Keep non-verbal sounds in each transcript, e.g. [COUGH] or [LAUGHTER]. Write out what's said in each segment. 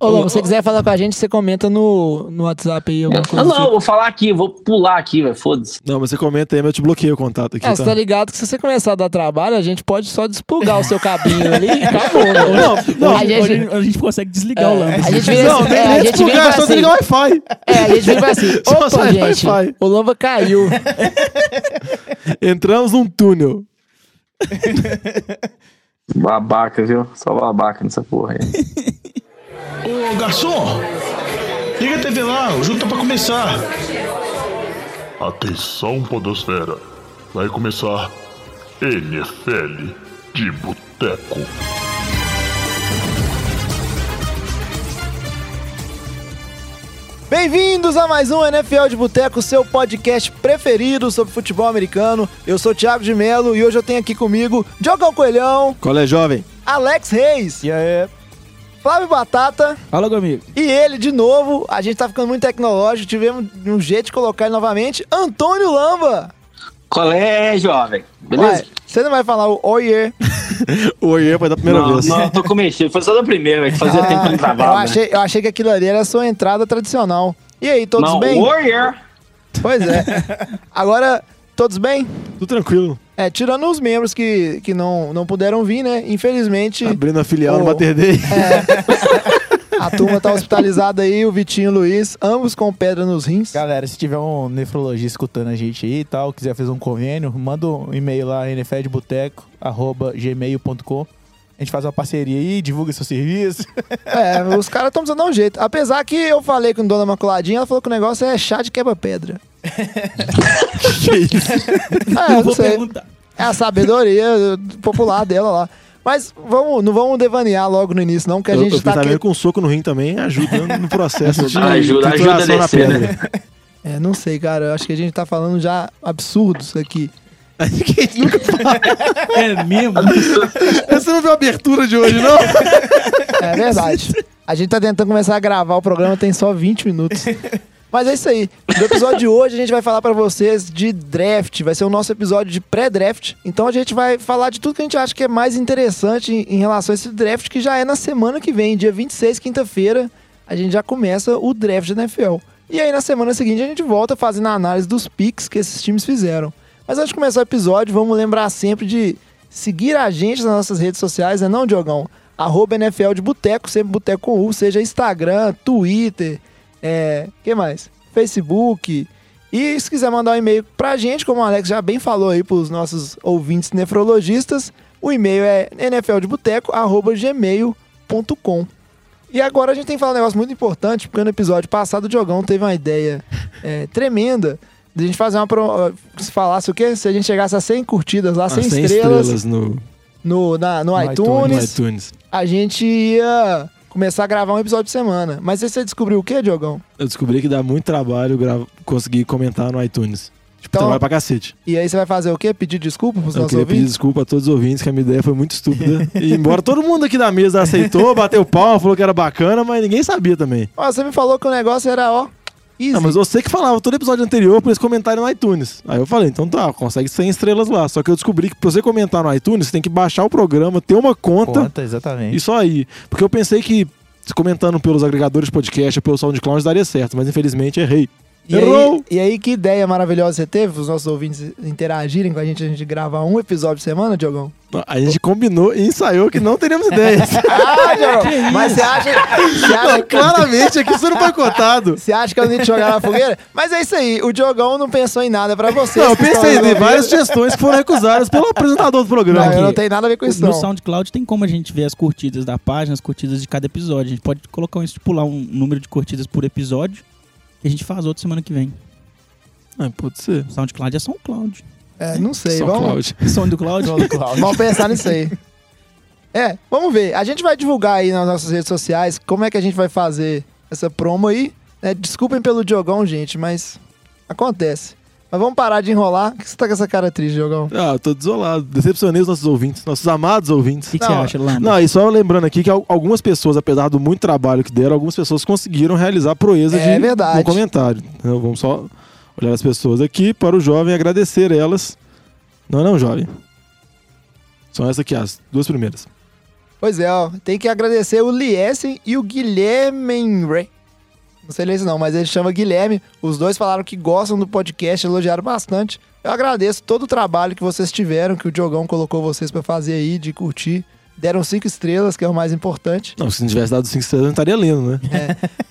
Ô, Lô, se você quiser falar com a gente, você comenta no, no WhatsApp aí alguma coisa. Não, tipo. vou falar aqui, vou pular aqui, velho. Foda-se. Não, mas você comenta aí, mas eu te bloqueio o contato aqui. É, você tá ligado que se você começar a dar trabalho, a gente pode só desplugar o seu cabinho ali e acabou. né? [LAUGHS] Não, não, a gente, Hoje a gente consegue desligar o lâmpada. a gente vira Não, assim, é, a nem gente desligar, fala só assim, desligar o Wi-Fi. É, a gente e fala assim, [LAUGHS] Só opa, gente, Wi-Fi. o lamba caiu. Entramos num túnel. Babaca, viu? Só babaca nessa porra aí. [LAUGHS] Ô garçom, liga a TV lá, o jogo tá pra começar. Atenção, Podosfera. Vai começar NFL de Boteco. Bem-vindos a mais um NFL de Boteco, seu podcast preferido sobre futebol americano. Eu sou o Thiago de Melo e hoje eu tenho aqui comigo Diogão Coelhão, Qual é, jovem? Alex Reis, E aí? Flávio Batata Fala comigo. e ele de novo. A gente tá ficando muito tecnológico, tivemos um jeito de colocar ele novamente, Antônio Lamba. É, jovem? Beleza? Ué, você não vai falar o oiê. [LAUGHS] Oi, foi da primeira não, vez. não, tô com mexido. Foi só da primeira, que fazia tempo que não eu, travava. né? achei, eu achei que aquilo ali era a sua entrada tradicional. E aí, todos não, bem? Warrior. Pois é. [LAUGHS] Agora, todos bem? Tudo tranquilo. É, tirando os membros que, que não, não puderam vir, né? Infelizmente, Abrindo a filial Ô. no Mater Day. [LAUGHS] a turma tá hospitalizada aí, o Vitinho e o Luiz, ambos com pedra nos rins. Galera, se tiver um nefrologista escutando a gente aí e tal, quiser fazer um convênio, manda um e-mail lá, nfdboteco.gmail.com. A gente faz uma parceria aí, divulga seu serviço. [LAUGHS] É, os caras estão precisando dar um jeito. Apesar que eu falei com a dona Maculadinha, ela falou que o negócio é chá de quebra-pedra. Que isso? É, eu não sei. É a sabedoria popular dela lá. Mas vamos, não vamos devanear logo no início, não, que a Eu, gente eu tá aqui. com um soco no rim também ajuda no processo de Ajuda, ajuda a descer, pedra. né? É, não sei, cara. Eu acho que a gente tá falando já absurdos aqui. [LAUGHS] Nunca fala. É mesmo? [LAUGHS] Você não viu a abertura de hoje, não? É verdade. A gente tá tentando começar a gravar o programa, tem só 20 minutos. [LAUGHS] Mas é isso aí. No episódio de hoje a gente vai falar pra vocês de draft. Vai ser o nosso episódio de pré-draft. Então a gente vai falar de tudo que a gente acha que é mais interessante em, relação a esse draft, que já é na semana que vem, dia 26, quinta-feira, a gente já começa o draft da NFL. E aí na semana seguinte a gente volta fazendo a análise dos picks que esses times fizeram. Mas antes de começar o episódio, vamos lembrar sempre de seguir a gente nas nossas redes sociais, né não, Diogão? Arroba NFL de Boteco, sempre Boteco U, seja Instagram, Twitter, é, que mais? Facebook. E se quiser mandar um e-mail pra gente, como o Alex já bem falou aí pros nossos ouvintes nefrologistas, o e-mail é nfldeboteco.gmail.com E agora a gente tem que falar um negócio muito importante, porque no episódio passado o Diogão teve uma ideia é, tremenda de a gente fazer uma... Pro... Se falasse o quê? Se a gente chegasse a 100 curtidas lá, 100, Ah, 100 estrelas, estrelas no, no, na, no, No iTunes, no iTunes. a gente ia começar a gravar um episódio de semana. Mas aí você descobriu o quê, Diogão? Eu descobri que dá muito trabalho grava- conseguir comentar no iTunes. Tipo, Então- trabalho pra cacete. E aí você vai fazer o quê? Pedir desculpa pros Eu nossos queria pedir desculpa a todos os ouvintes, que a minha ideia foi muito estúpida. [LAUGHS] E embora todo mundo aqui da mesa aceitou, bateu pau, falou que era bacana, mas ninguém sabia também. Ó, você me falou que o negócio era, ó, easy. Não, mas você que falava todo episódio anterior pra eles comentarem no iTunes. Aí eu falei, então tá, consegue 100 estrelas lá. Só que eu descobri que pra você comentar no iTunes, você tem que baixar o programa, ter uma conta Conta, exatamente. só aí. Porque eu pensei que comentando pelos agregadores de podcast, pelo SoundCloud, daria certo, mas infelizmente errei. E Errou! aí, e aí, que ideia maravilhosa você teve, os nossos ouvintes interagirem com a gente, a gente gravar um episódio por semana, Diogão? A gente combinou e ensaiou que não teríamos [LAUGHS] ideias. Ah, Diogão! mas você acha, você, Não, acha, claramente aqui isso não foi contado. você acha que eu não ia te jogar na fogueira? Mas é isso aí, o Diogão não pensou em nada pra você. Não, eu pensei em várias sugestões que foram recusadas pelo apresentador do programa. Não, não tenho nada a ver com isso, No não. SoundCloud tem como a gente ver as curtidas da página, as curtidas de cada episódio. A gente pode colocar um, estipular um número de curtidas por episódio e a gente faz outro semana que vem. Ah, pode ser. SoundCloud é SoundCloud. É, não sei, Só vamos... Cloud. [LAUGHS] SoundCloud. Vamos pensar nisso aí. É, vamos ver. A gente vai divulgar aí nas nossas redes sociais como é que a gente vai fazer essa promo aí. né? desculpem pelo Diogão, gente, mas acontece. Mas vamos parar de enrolar. Por que você tá com essa cara triste, Diogão? Ah, eu tô desolado. Decepcionei os nossos ouvintes, nossos amados ouvintes. O que, que Não, você acha, Lamba? Não, e só lembrando aqui que al- algumas pessoas, apesar do muito trabalho que deram, algumas pessoas conseguiram realizar proeza É de verdade. um comentário. Então, vamos só olhar as pessoas aqui para o jovem agradecer elas. Não, não, jovem. São essas aqui, as duas primeiras. Pois é, ó. Tem que agradecer o Liesen e o Guilherme Ray. Não sei ler isso não, mas ele chama Guilherme. Os dois falaram que gostam do podcast, elogiaram bastante. Eu agradeço todo o trabalho que vocês tiveram, que o Diogão colocou vocês pra fazer aí, de curtir. Deram cinco estrelas, que é o mais importante. Não, se não tivesse dado cinco estrelas, eu não estaria lendo, né?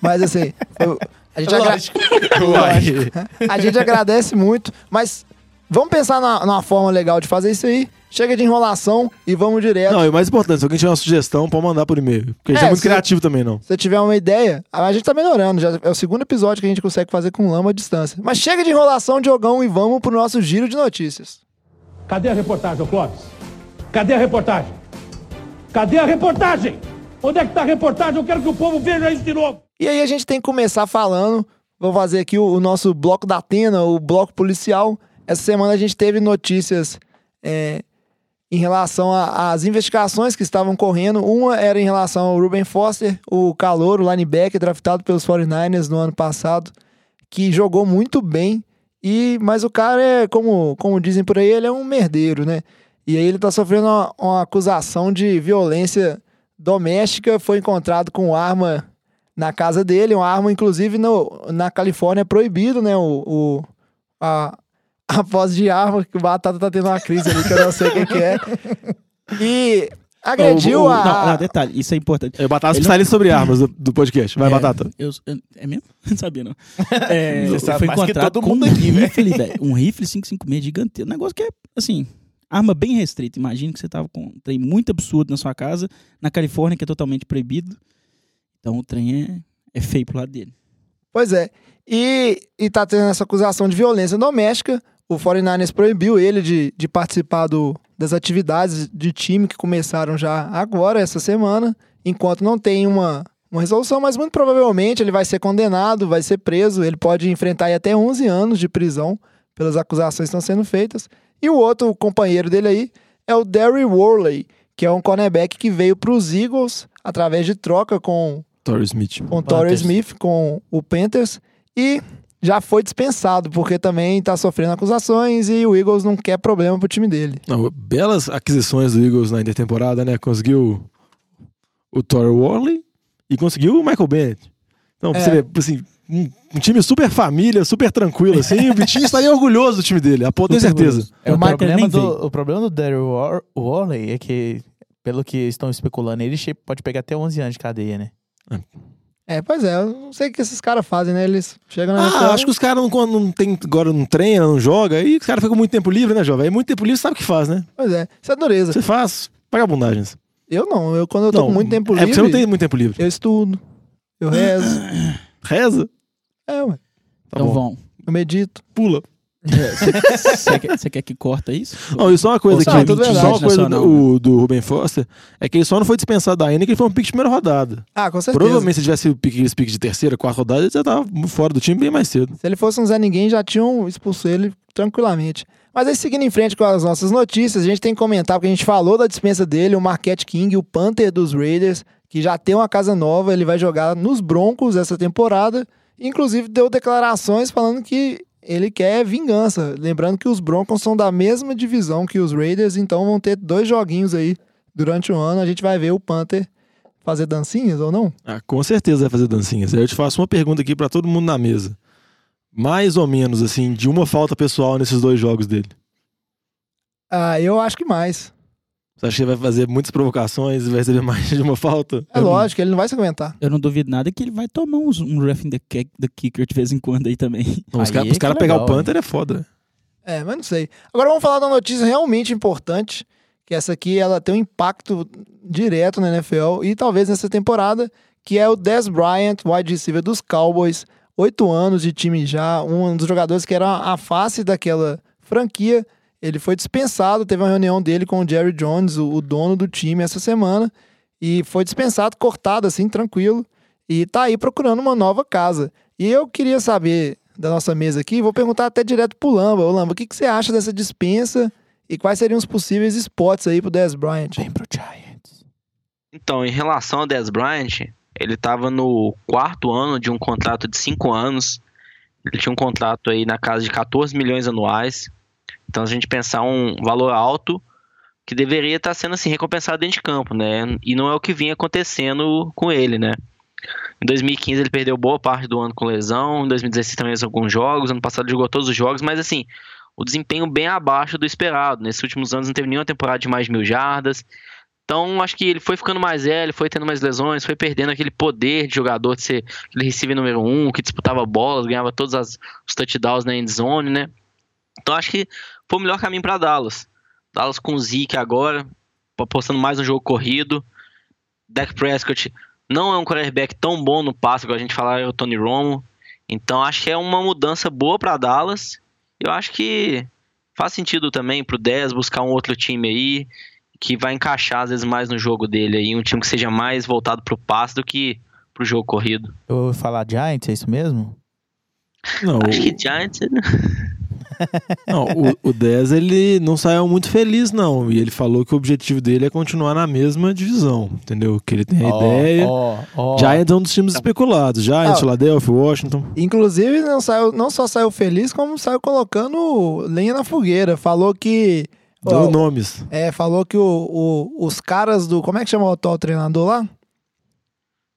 Mas assim, foi- a gente, [LAUGHS] agra- [LAUGHS] a gente agradece muito, mas vamos pensar na- numa forma legal de fazer isso aí. Chega de enrolação e vamos direto. Não, e o mais importante, se alguém tiver uma sugestão, pode mandar por e-mail. Porque a gente É, é muito se- criativo também, não. Se você tiver uma ideia, a gente tá melhorando. Já é o segundo episódio que a gente consegue fazer com lama à distância. Mas chega de enrolação, Diogão, e vamos pro nosso giro de notícias. Cadê a reportagem, ô Clóvis? Cadê a reportagem? Cadê a reportagem? Onde é que tá a reportagem? Eu quero que o povo veja isso de novo. E aí a gente tem que começar falando. Vou fazer aqui o, o nosso bloco da Atena, o bloco policial. Essa semana a gente teve notícias é, em relação às investigações que estavam correndo. Uma era em relação ao Ruben Foster, o calor, o linebacker draftado pelos 49ers no ano passado, que jogou muito bem. E mas o cara é, como, como dizem por aí, ele é um merdeiro, né? E aí ele tá sofrendo uma, uma acusação de violência doméstica, foi encontrado com arma na casa dele, uma arma, inclusive, no, na Califórnia é proibido, né? O, o- a, [LAUGHS] a posse de arma, que o Batata tá tendo uma crise ali, que eu não sei o que, que é. E agrediu O- o- a. Não, não, detalhe, isso é importante. O Batata Ele especialista sobre armas do, do podcast. Vai, É, Batata. Eu, eu- é mesmo? [LAUGHS] Não sabia, não. [LAUGHS] É, Você sabe foi encontrado com um aqui, velho. rifle, velho. Um rifle 556 gigante. Um negócio que é, assim, arma bem restrita. Imagina que você tava com um trem muito absurdo na sua casa, na Califórnia, que é totalmente proibido. Então o trem é, é feio pro lado dele. Pois é. E, e tá tendo essa acusação de violência doméstica. O 49ers proibiu ele de, de participar do, das atividades de time que começaram já agora, essa semana, enquanto não tem uma, uma resolução, mas muito provavelmente ele vai ser condenado, vai ser preso, ele pode enfrentar aí até 11 anos de prisão pelas acusações que estão sendo feitas. E o outro companheiro dele aí é o Derry Worley, que é um cornerback que veio para os Eagles através de troca com Torrey Smith. com o Torrey. Smith, com o Panthers, e já foi dispensado, porque também tá sofrendo acusações e o Eagles não quer problema pro time dele. Não, belas aquisições do Eagles na intertemporada, né? Conseguiu o Torrey Worley e conseguiu o Michael Bennett. Então, É. você ver, assim, um, um time super família, super tranquilo, assim, o Vitinho [LAUGHS] estaria orgulhoso do time dele, a pô, tenho certeza. É, O o, Michael problema do, o problema do Daryl War- Worley é que, pelo que estão especulando, ele pode pegar até 11 anos de cadeia, né? É, pois é, eu não sei o que esses caras fazem, né? Eles chegam na Ah, NFL, acho que os caras não, quando não tem, agora não treina, não joga, aí os caras ficam com muito tempo livre, né, jovem? Aí muito tempo livre sabe o que faz, né? Pois é, isso é dureza. Você faz vagabundagens. Eu não, eu quando eu tô Não, com muito tempo É livre, porque você não tem muito tempo livre. eu estudo, eu rezo, [CLEARS THROAT] Reza, é, ué, tá então bom. vão. eu medito. Pula. Você quer, quer que corta isso? Não, e só uma coisa Ou aqui, só uma coisa do, o- do Ruben Foster, é que ele só não foi dispensado ainda, que ele foi um pique de primeira rodada. Ah, com certeza. Provavelmente se tivesse pique, esse pique de terceira, quarta rodada, ele já tava fora do time bem mais cedo. Se ele fosse um Zé Ninguém, já tinham expulso ele tranquilamente. Mas aí, seguindo em frente com as nossas notícias, a gente tem que comentar, porque a gente falou da dispensa dele, o Marquette King, o Panther dos Raiders, que já tem uma casa nova, ele vai jogar nos Broncos essa temporada. Inclusive, deu declarações falando que ele quer vingança. Lembrando que os Broncos são da mesma divisão que os Raiders, então vão ter dois joguinhos aí durante o ano. A gente vai ver o Panther fazer dancinhas ou não? Ah, com certeza vai fazer dancinhas. Eu te faço uma pergunta aqui pra todo mundo na mesa. Mais ou menos, assim, de uma falta pessoal nesses dois jogos dele. Ah, eu acho que mais. Você acha que ele vai fazer muitas provocações e vai receber mais de uma falta? É lógico, ele não vai se aguentar. Eu não duvido nada que ele vai tomar uns, um roughing the, kick, the kicker de vez em quando aí também. [LAUGHS] Não, os caras cara é pegar o Panther é foda. É, mas não sei. Agora vamos falar de uma notícia realmente importante, que essa aqui ela tem um impacto direto na NFL e talvez nessa temporada, que é o Dez Bryant, wide receiver dos Cowboys, oito anos de time já, um dos jogadores que era a face daquela franquia. Ele foi dispensado, teve uma reunião dele com o Jerry Jones, o, o dono do time, essa semana, e foi dispensado, cortado assim, tranquilo, e tá aí procurando uma nova casa. E eu queria saber da nossa mesa aqui, vou perguntar até direto pro Lamba. Ô Lamba, o que, que você acha dessa dispensa e quais seriam os possíveis spots aí pro Dez Bryant? Vem pro Giants. Então, em relação ao Dez Bryant, ele estava no quarto ano de um contrato de cinco anos. Ele tinha um contrato aí na casa de 14 milhões anuais. Então, se a gente pensar um valor alto que deveria estar sendo assim recompensado dentro de campo, né? E não é o que vinha acontecendo com ele, né? Em 2015 ele perdeu boa parte do ano com lesão, em 2016 também fez alguns jogos, ano passado jogou todos os jogos, mas assim, o desempenho bem abaixo do esperado. Nesses últimos anos não teve nenhuma temporada de mais de mil jardas. Então, acho que ele foi ficando mais velho, foi tendo mais lesões, foi perdendo aquele poder de jogador de ser aquele receiver número um, que disputava bolas, ganhava todos as, os touchdowns na end zone, né? Então, acho que foi o melhor caminho para Dallas. Dallas com o Zeke agora, apostando mais no jogo corrido. Dak Prescott não é um quarterback tão bom no passe, igual a gente falar é o Tony Romo. Então, acho que é uma mudança boa para Dallas. Eu acho que faz sentido também pro 10 buscar um outro time aí que vai encaixar às vezes mais no jogo dele aí, um time que seja mais voltado pro passe do que pro jogo corrido. Eu vou falar Giants, é isso mesmo? Não, Acho o, que Giants [LAUGHS] não, o, o 10 ele não saiu muito feliz, não. E ele falou que o objetivo dele é continuar na mesma divisão, entendeu? Que ele tem a Ó, ideia. ó, ó. Giants é um dos times especulados. Giants, Ah. Philadelphia, Washington. Inclusive, não, saiu, não só saiu feliz, como saiu colocando lenha na fogueira. Falou que. Deu nomes. é, falou que o, o- os caras do. Como é que chama o atual treinador lá?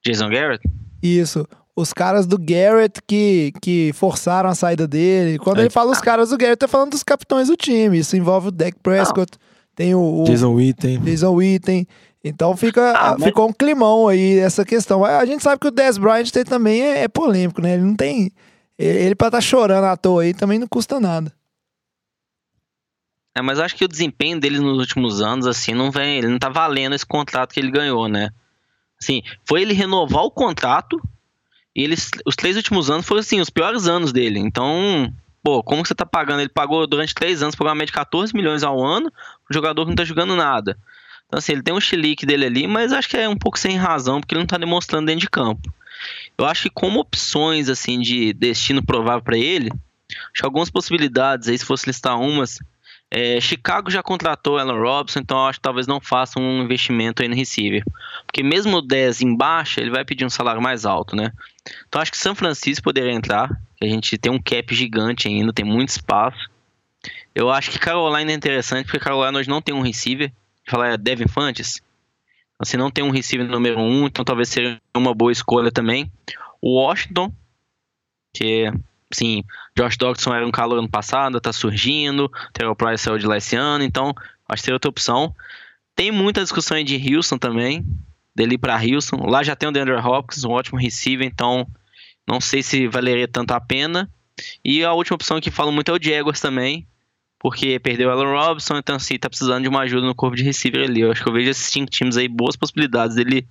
Jason Garrett? Isso. Os caras do Garrett que, que forçaram a saída dele. Quando É. ele fala os caras do Garrett, tá falando dos capitães do time. Isso envolve o Dak Prescott, tem o, o Jason Witten. Jason Witten. Então fica, Ah, mas- ficou um climão aí essa questão. A gente sabe que o Dez Bryant tem- também é, é polêmico, né? Ele não tem. Ele, ele pra estar chorando à toa aí também não custa nada. É, mas eu acho que o desempenho dele nos últimos anos, assim, não vem. Ele não tá valendo esse contrato que ele ganhou, né? Assim, foi ele renovar o contrato e eles, os três últimos anos foram, assim, os piores anos dele. Então, pô, como você tá pagando? Ele pagou durante três anos, provavelmente 14 milhões ao ano, um jogador que não tá jogando nada. Então, assim, ele tem um chilique dele ali, mas acho que é um pouco sem razão, porque ele não tá demonstrando dentro de campo. Eu acho que como opções, assim, de destino provável para ele, acho que algumas possibilidades aí, se fosse listar umas, é, Chicago já contratou Alan Robson, então acho que talvez não faça um investimento aí no receiver. Porque mesmo o 10 em baixa, ele vai pedir um salário mais alto, né? Então acho que São Francisco poderia entrar, a gente tem um cap gigante ainda, tem muito espaço. Eu acho que Carolina é interessante, porque Carolina hoje não tem um receiver. Falar é Devin Fantes. Então, se não tem um receiver número um, então talvez seja uma boa escolha também. O Washington, que sim, Josh Dodson era um calor ano passado, tá surgindo. Terrell Price saiu de lá esse ano, então acho que seria outra opção. Tem muita discussão aí de Houston também, dele pra Houston. Lá já tem o DeAndre Hopkins, um ótimo receiver, então não sei se valeria tanto a pena. E a última opção que falo muito é o Jaguars também, porque perdeu o Allen Robinson, então assim, tá precisando de uma ajuda no corpo de receiver ali. Eu acho que eu vejo esses cinco times aí, boas possibilidades dele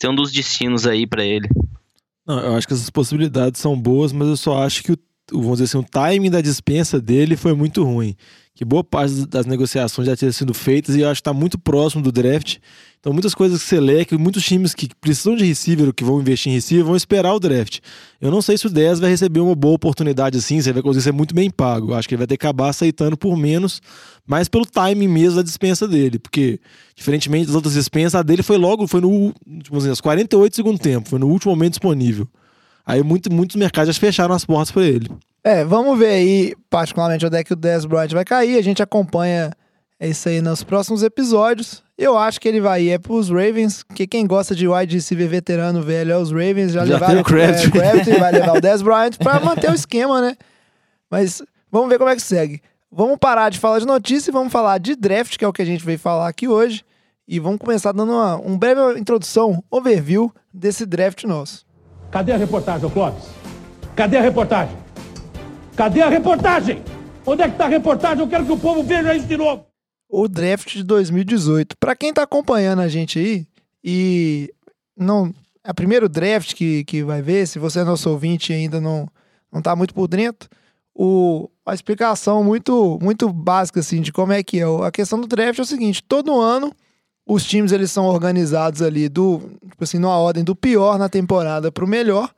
ser um dos destinos aí pra ele. Não, eu acho que essas possibilidades são boas, mas eu só acho que o- vamos dizer assim, o timing da dispensa dele foi muito ruim. Que boa parte das negociações já tinha sido feitas e eu acho que está muito próximo do draft. Então, muitas coisas que você lê, que muitos times que precisam de receiver que vão investir em receiver vão esperar o draft. Eu não sei se o 10 vai receber uma boa oportunidade assim, se ele vai conseguir ser muito bem pago. Eu acho que ele vai ter que acabar aceitando por menos, mas pelo timing mesmo da dispensa dele. Porque, diferentemente das outras dispensas, a dele foi logo, foi no, tipo assim, aos 48 do segundo tempo, foi no último momento disponível. Aí muito, muitos mercados já fecharam as portas para ele. É, vamos ver aí, particularmente, onde é que o Dez Bryant vai cair. A gente acompanha isso aí nos próximos episódios. Eu acho que ele vai ir é pros Ravens, que quem gosta de wide receiver veterano velho é os Ravens. Já, Já levaram o Crabtree. é, vai levar o Dez Bryant pra manter o esquema, né? Mas vamos ver como é que segue. Vamos parar de falar de notícia e vamos falar de draft, que é o que a gente veio falar aqui hoje. E vamos começar dando uma, um breve introdução, overview desse draft nosso. Cadê a reportagem, Clóvis? Cadê a reportagem? Cadê a reportagem? Onde é que tá a reportagem? Eu quero que o povo veja isso de novo. o draft de 2018. Pra quem tá acompanhando a gente aí e não é o primeiro draft que, que vai ver, se você é nosso ouvinte e ainda não não tá muito por dentro, o a explicação muito muito básica assim de como é que é. A questão do draft é o seguinte, todo ano os times eles são organizados ali do, tipo assim, numa ordem do pior na temporada pro melhor.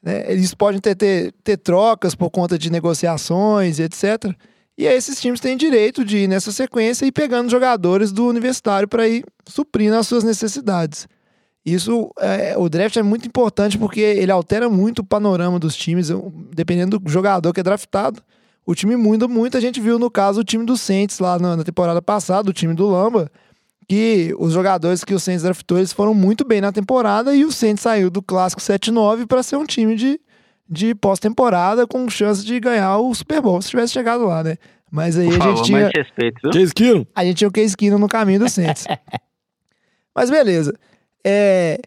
Né? Eles podem ter, ter, ter trocas por conta de negociações, etc. E aí esses times têm direito de ir nessa sequência e pegando jogadores do universitário para ir suprindo as suas necessidades. Isso, é, o draft é muito importante porque ele altera muito o panorama dos times, dependendo do jogador que é draftado. o time muda muito. A gente viu, no caso, o time do Saints lá na, na temporada passada, o time do Lamba, que os jogadores que o Saints draftou, eles foram muito bem na temporada e o Saints saiu do clássico 7-9 para ser um time de, de pós-temporada com chance de ganhar o Super Bowl, se tivesse chegado lá, né? Mas aí Por a favor, gente tinha respeito, viu? Case Keenum. a gente tinha o Case Keenum no caminho do Saints. [LAUGHS] Mas beleza. É,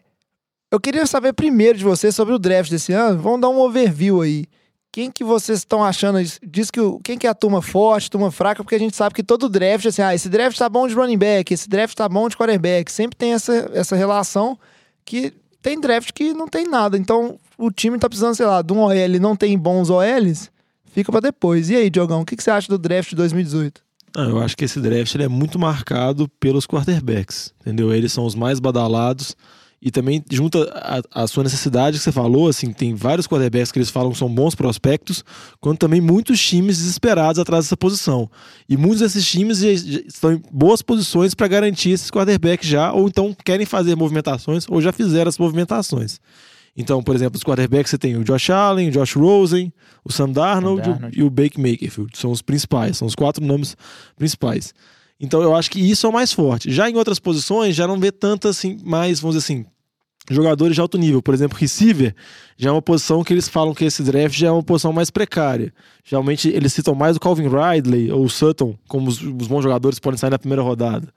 eu queria saber primeiro de vocês sobre o draft desse ano. Vamos dar um overview aí. Quem que vocês estão achando? Diz que o, quem que é a turma forte, turma fraca, porque a gente sabe que todo draft, assim, ah, esse draft tá bom de running back, esse draft tá bom de quarterback. Sempre tem essa, essa relação que tem draft que não tem nada. Então, o time tá precisando, sei lá, de um OL, não tem bons OLs, fica pra depois. E aí, Diogão, o que, que você acha do draft de 2018? Ah, eu acho que esse draft é muito marcado pelos quarterbacks, entendeu? Eles são os mais badalados e também junta a, a sua necessidade que você falou, assim, tem vários quarterbacks que eles falam que são bons prospectos, quanto também muitos times desesperados atrás dessa posição. E muitos desses times já- já estão em boas posições para garantir esses quarterbacks já, ou então querem fazer movimentações, ou já fizeram as movimentações. Então, por exemplo, os quarterbacks você tem o Josh Allen, o Josh Rosen, o Sam Darnold, Sam Darnold. e o Baker Mayfield. São os principais, são os quatro nomes principais. Então eu acho que isso é o mais forte. Já em outras posições, já não vê tanto assim, mais, vamos dizer assim, jogadores de alto nível. Por exemplo, receiver já é uma posição que eles falam que esse draft já é uma posição mais precária. Geralmente eles citam mais o Calvin Ridley ou o Sutton como os, os bons jogadores que podem sair na primeira rodada.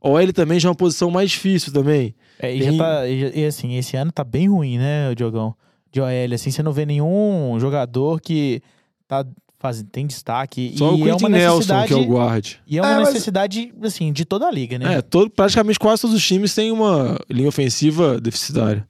Ou ele também já é uma posição mais difícil também. É, e, Tem- tá, e assim, esse ano tá bem ruim, né, Diogão? De OL, assim, você não vê nenhum jogador que tá fazendo, tem destaque. Só e o é Quentin uma Nelson, necessidade, que é o guard. E é uma É, mas- necessidade, assim, de toda a liga, né? É, todo, praticamente quase todos os times têm uma linha ofensiva deficitária.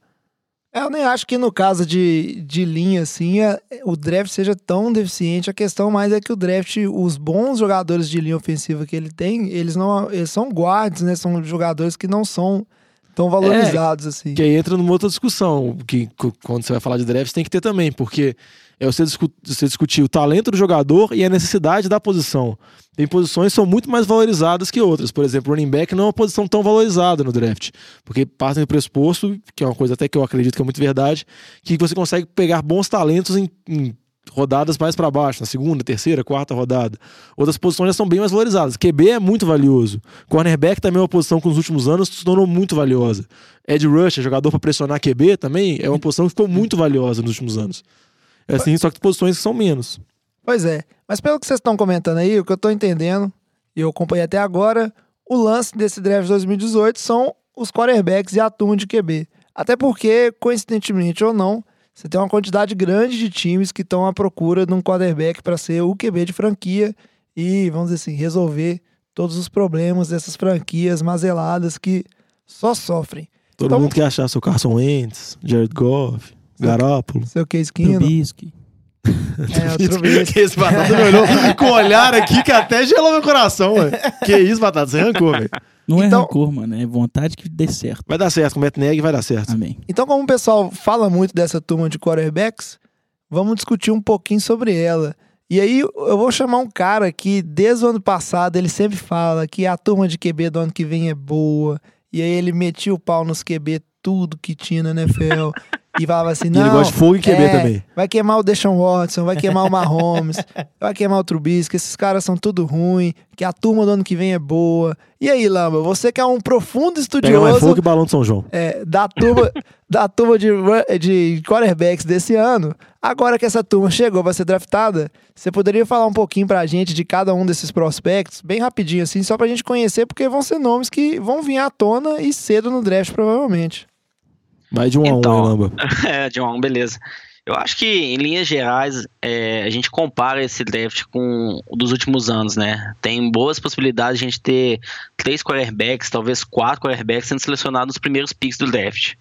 É, Eu nem acho que no caso de, de linha, assim, é- o draft seja tão deficiente. A questão mais é que o draft, os bons jogadores de linha ofensiva que ele tem, eles não eles são guards, né? São jogadores que não são tão valorizados, assim. Que aí entra numa outra discussão, que quando você vai falar de draft tem que ter também, porque é você, discu- você discutir o talento do jogador e a necessidade da posição. Tem posições que são muito mais valorizadas que outras. Por exemplo, running back não é uma posição tão valorizada no draft, porque partem do pressuposto, que é uma coisa até que eu acredito que é muito verdade, que você consegue pegar bons talentos em, em rodadas mais para baixo, na segunda, terceira, quarta rodada. Outras posições já são bem mais valorizadas. QB é muito valioso. Cornerback também é uma posição que nos últimos anos se tornou muito valiosa. Ed Rush, jogador para pressionar QB, também é uma posição que ficou muito valiosa nos últimos anos. É assim, só que posições que são menos. Pois é. Mas pelo que vocês estão comentando aí, o que eu tô entendendo, e eu acompanhei até agora, o lance desse draft 2018 são os quarterbacks e a turma de QB. Até porque, coincidentemente ou não, você tem uma quantidade grande de times que estão à procura de um quarterback para ser o QB de franquia e, vamos dizer assim, resolver todos os problemas dessas franquias mazeladas que só sofrem. Todo Então- mundo quer achar seu Carson Wentz, Jared Goff, Garoppolo. Seu Case Keenum. É, [LAUGHS] que esse Batata me olhou [LAUGHS] com um olhar aqui que até gelou meu coração, velho. Que isso, Batata, você arrancou, velho. Não é Então- rancor, mano. É vontade que dê certo. Vai dar certo, com o Matt Nagy vai dar certo. Amém. Então, como o pessoal fala muito dessa turma de quarterbacks, vamos discutir um pouquinho sobre ela. E aí, eu vou chamar um cara que, desde o ano passado, ele sempre fala que a turma de QB do ano que vem é boa. E aí, ele metia o pau nos QB, tudo que tinha na NFL. [LAUGHS] e falava assim: E não. ele gosta de fogo e QB é, também. Vai queimar o Deshaun Watson, vai queimar o Mahomes, [LAUGHS] vai queimar o Trubisky, esses caras são tudo ruim, que a turma do ano que vem é boa. E aí, Lamba, você que é um profundo Pega mais estudioso fogo que balão de São João. é, da turma, da turma de, de quarterbacks desse ano, agora que essa turma chegou para ser draftada, você poderia falar um pouquinho pra gente de cada um desses prospectos, bem rapidinho assim, só pra gente conhecer, porque vão ser nomes que vão vir à tona e cedo no draft, provavelmente. Vai de um a um, Então, Lamba. [LAUGHS] É, John, beleza. Eu acho que, em linhas gerais, é, a gente compara esse draft com o dos últimos anos, né? Tem boas possibilidades de a gente ter três quarterbacks, talvez quatro quarterbacks sendo selecionados nos primeiros picks do draft.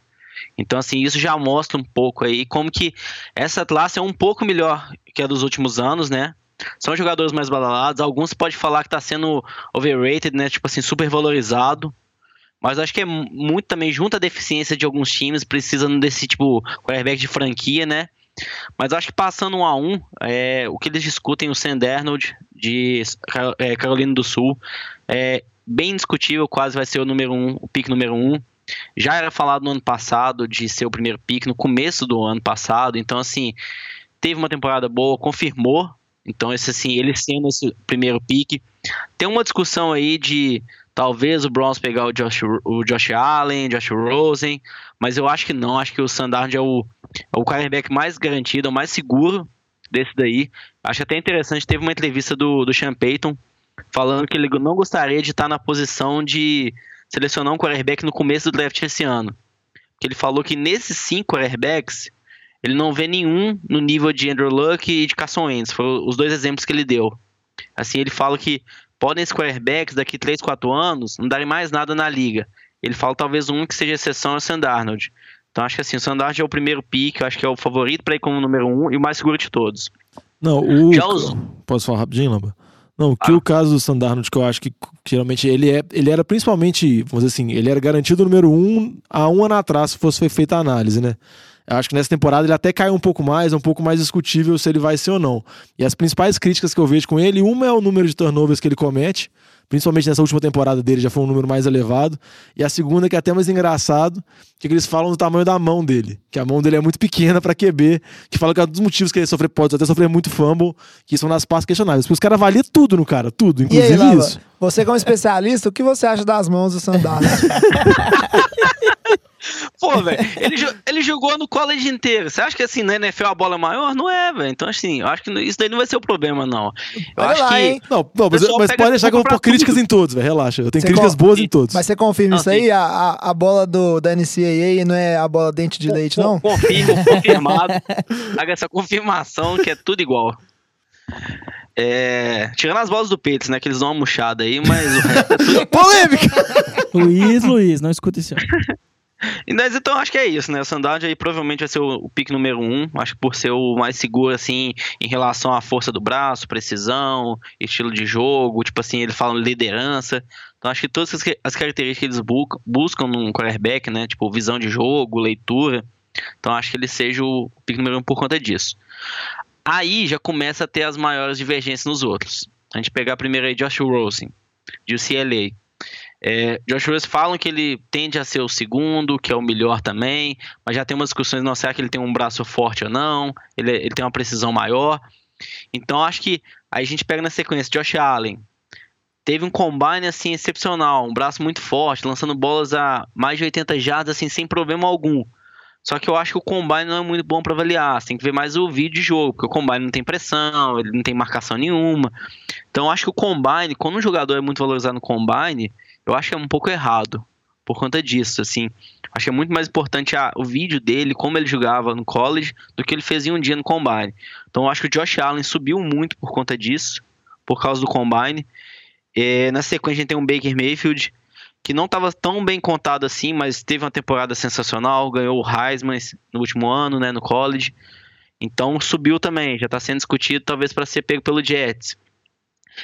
Então, assim, isso já mostra um pouco aí como que essa classe é um pouco melhor que a dos últimos anos, né? São jogadores mais badalados, alguns pode falar que está sendo overrated, né? Tipo assim, super valorizado. Mas acho que é mu- muito também junto à deficiência de alguns times, precisando desse tipo quarterback de franquia, né? Mas acho que passando um a um, é, o que eles discutem o Darnold de é, Carolina do Sul é bem discutível, quase vai ser o número um, o pick número um. Já era falado no ano passado de ser o primeiro pick no começo do ano passado, então assim, teve uma temporada boa, confirmou Então, esse assim, ele sendo esse primeiro pique. Tem uma discussão aí de talvez o Browns pegar o Josh, o Josh Allen, Josh Rosen, mas eu acho que não. Acho que o Sandard é o, é o quarterback mais garantido, é o mais seguro desse daí. Acho até interessante, teve uma entrevista do, do Sean Payton falando que ele não gostaria de estar na posição de selecionar um quarterback no começo do draft esse ano. Que ele falou que nesses cinco quarterbacks, ele não vê nenhum no nível de Andrew Luck e de Carson Wentz. Foram os dois exemplos que ele deu. Assim, ele fala que podem esses quarterbacks daqui 3, 4 anos não darem mais nada na liga. Ele fala talvez um que seja exceção é o Sandarnold. Então acho que assim, o Sandarnold é o primeiro pick, eu acho que é o favorito para ir como número um e o mais seguro de todos. Não, o. Já os- Posso falar rapidinho, Lamba? Não, que Ah. o caso do Sandarnold, que eu acho que geralmente ele, é, ele era principalmente, vamos dizer assim, ele era garantido número um há um ano atrás, se fosse feita a análise, né? Eu acho que nessa temporada ele até caiu um pouco mais, é um pouco mais discutível se ele vai ser ou não. E as principais críticas que eu vejo com ele, uma é o número de turnovers que ele comete, principalmente nessa última temporada dele já foi um número mais elevado. E a segunda, que é até mais engraçado, que eles falam do tamanho da mão dele, que a mão dele é muito pequena pra QB, que fala que é um dos motivos que ele sofre, pode até sofrer muito fumble, que são nas partes questionáveis. Porque os caras avaliam tudo no cara, tudo, aí, inclusive Lava, isso. Você como especialista, o que você acha das mãos do Sandard? [LAUGHS] Pô, velho, ele, ele jogou no college inteiro. Você acha que assim, na NFL a bola é maior? Não é, velho. Então, assim, eu acho que isso daí não vai ser o problema, não. Eu Olha acho lá, que. hein? Não, não mas, mas pode deixar que eu vou pôr críticas em todos, velho. Relaxa. Eu tenho Você críticas boas em todos. Mas você confirma Não, isso aí? A, a, a bola do, da NCAA não é a bola dente de leite, não? Confirmo, confirmado. [LAUGHS] Traga essa confirmação que é tudo igual. É, tirando as bolas do Peitos, né? Que eles dão uma murchada aí, mas o resto é tudo. [LAUGHS] Polêmica! [LAUGHS] Luiz, Luiz, não escuta. [LAUGHS] E, Mas então acho que é isso, né? O Sandard aí provavelmente vai ser o, o pick número um. Acho que por ser o mais seguro, assim, em relação à força do braço, precisão, estilo de jogo, tipo assim, ele fala liderança. Então acho que todas as, as características que eles bu- buscam num quarterback, né? Tipo, visão de jogo, leitura. Então acho que ele seja o pick número um por conta disso. Aí já começa a ter as maiores divergências nos outros. A gente pegar primeiro aí Josh Rosen, de UCLA. É, Josh Rosen falam que ele tende a ser o segundo, que é o melhor também, mas já tem umas discussões, não, será que ele tem um braço forte ou não? Ele, ele tem uma precisão maior. Então acho que aí a gente pega na sequência Josh Allen. Teve um combine assim excepcional, um braço muito forte, lançando bolas a mais de 80 jardas assim sem problema algum. Só que eu acho que o combine não é muito bom para avaliar. Você tem que ver mais o vídeo de jogo, porque o combine não tem pressão, ele não tem marcação nenhuma. Então eu acho que o combine, quando um jogador é muito valorizado no combine, eu acho que é um pouco errado por conta disso, assim. Acho que é muito mais importante o vídeo dele, como ele jogava no college, do que ele fez em um dia no combine. Então eu acho que o Josh Allen subiu muito por conta disso, por causa do combine. É, na sequência a gente tem um Baker Mayfield, que não estava tão bem contado assim, mas teve uma temporada sensacional, ganhou o Heisman no último ano, né, no college. Então subiu também, já está sendo discutido talvez para ser pego pelo Jets.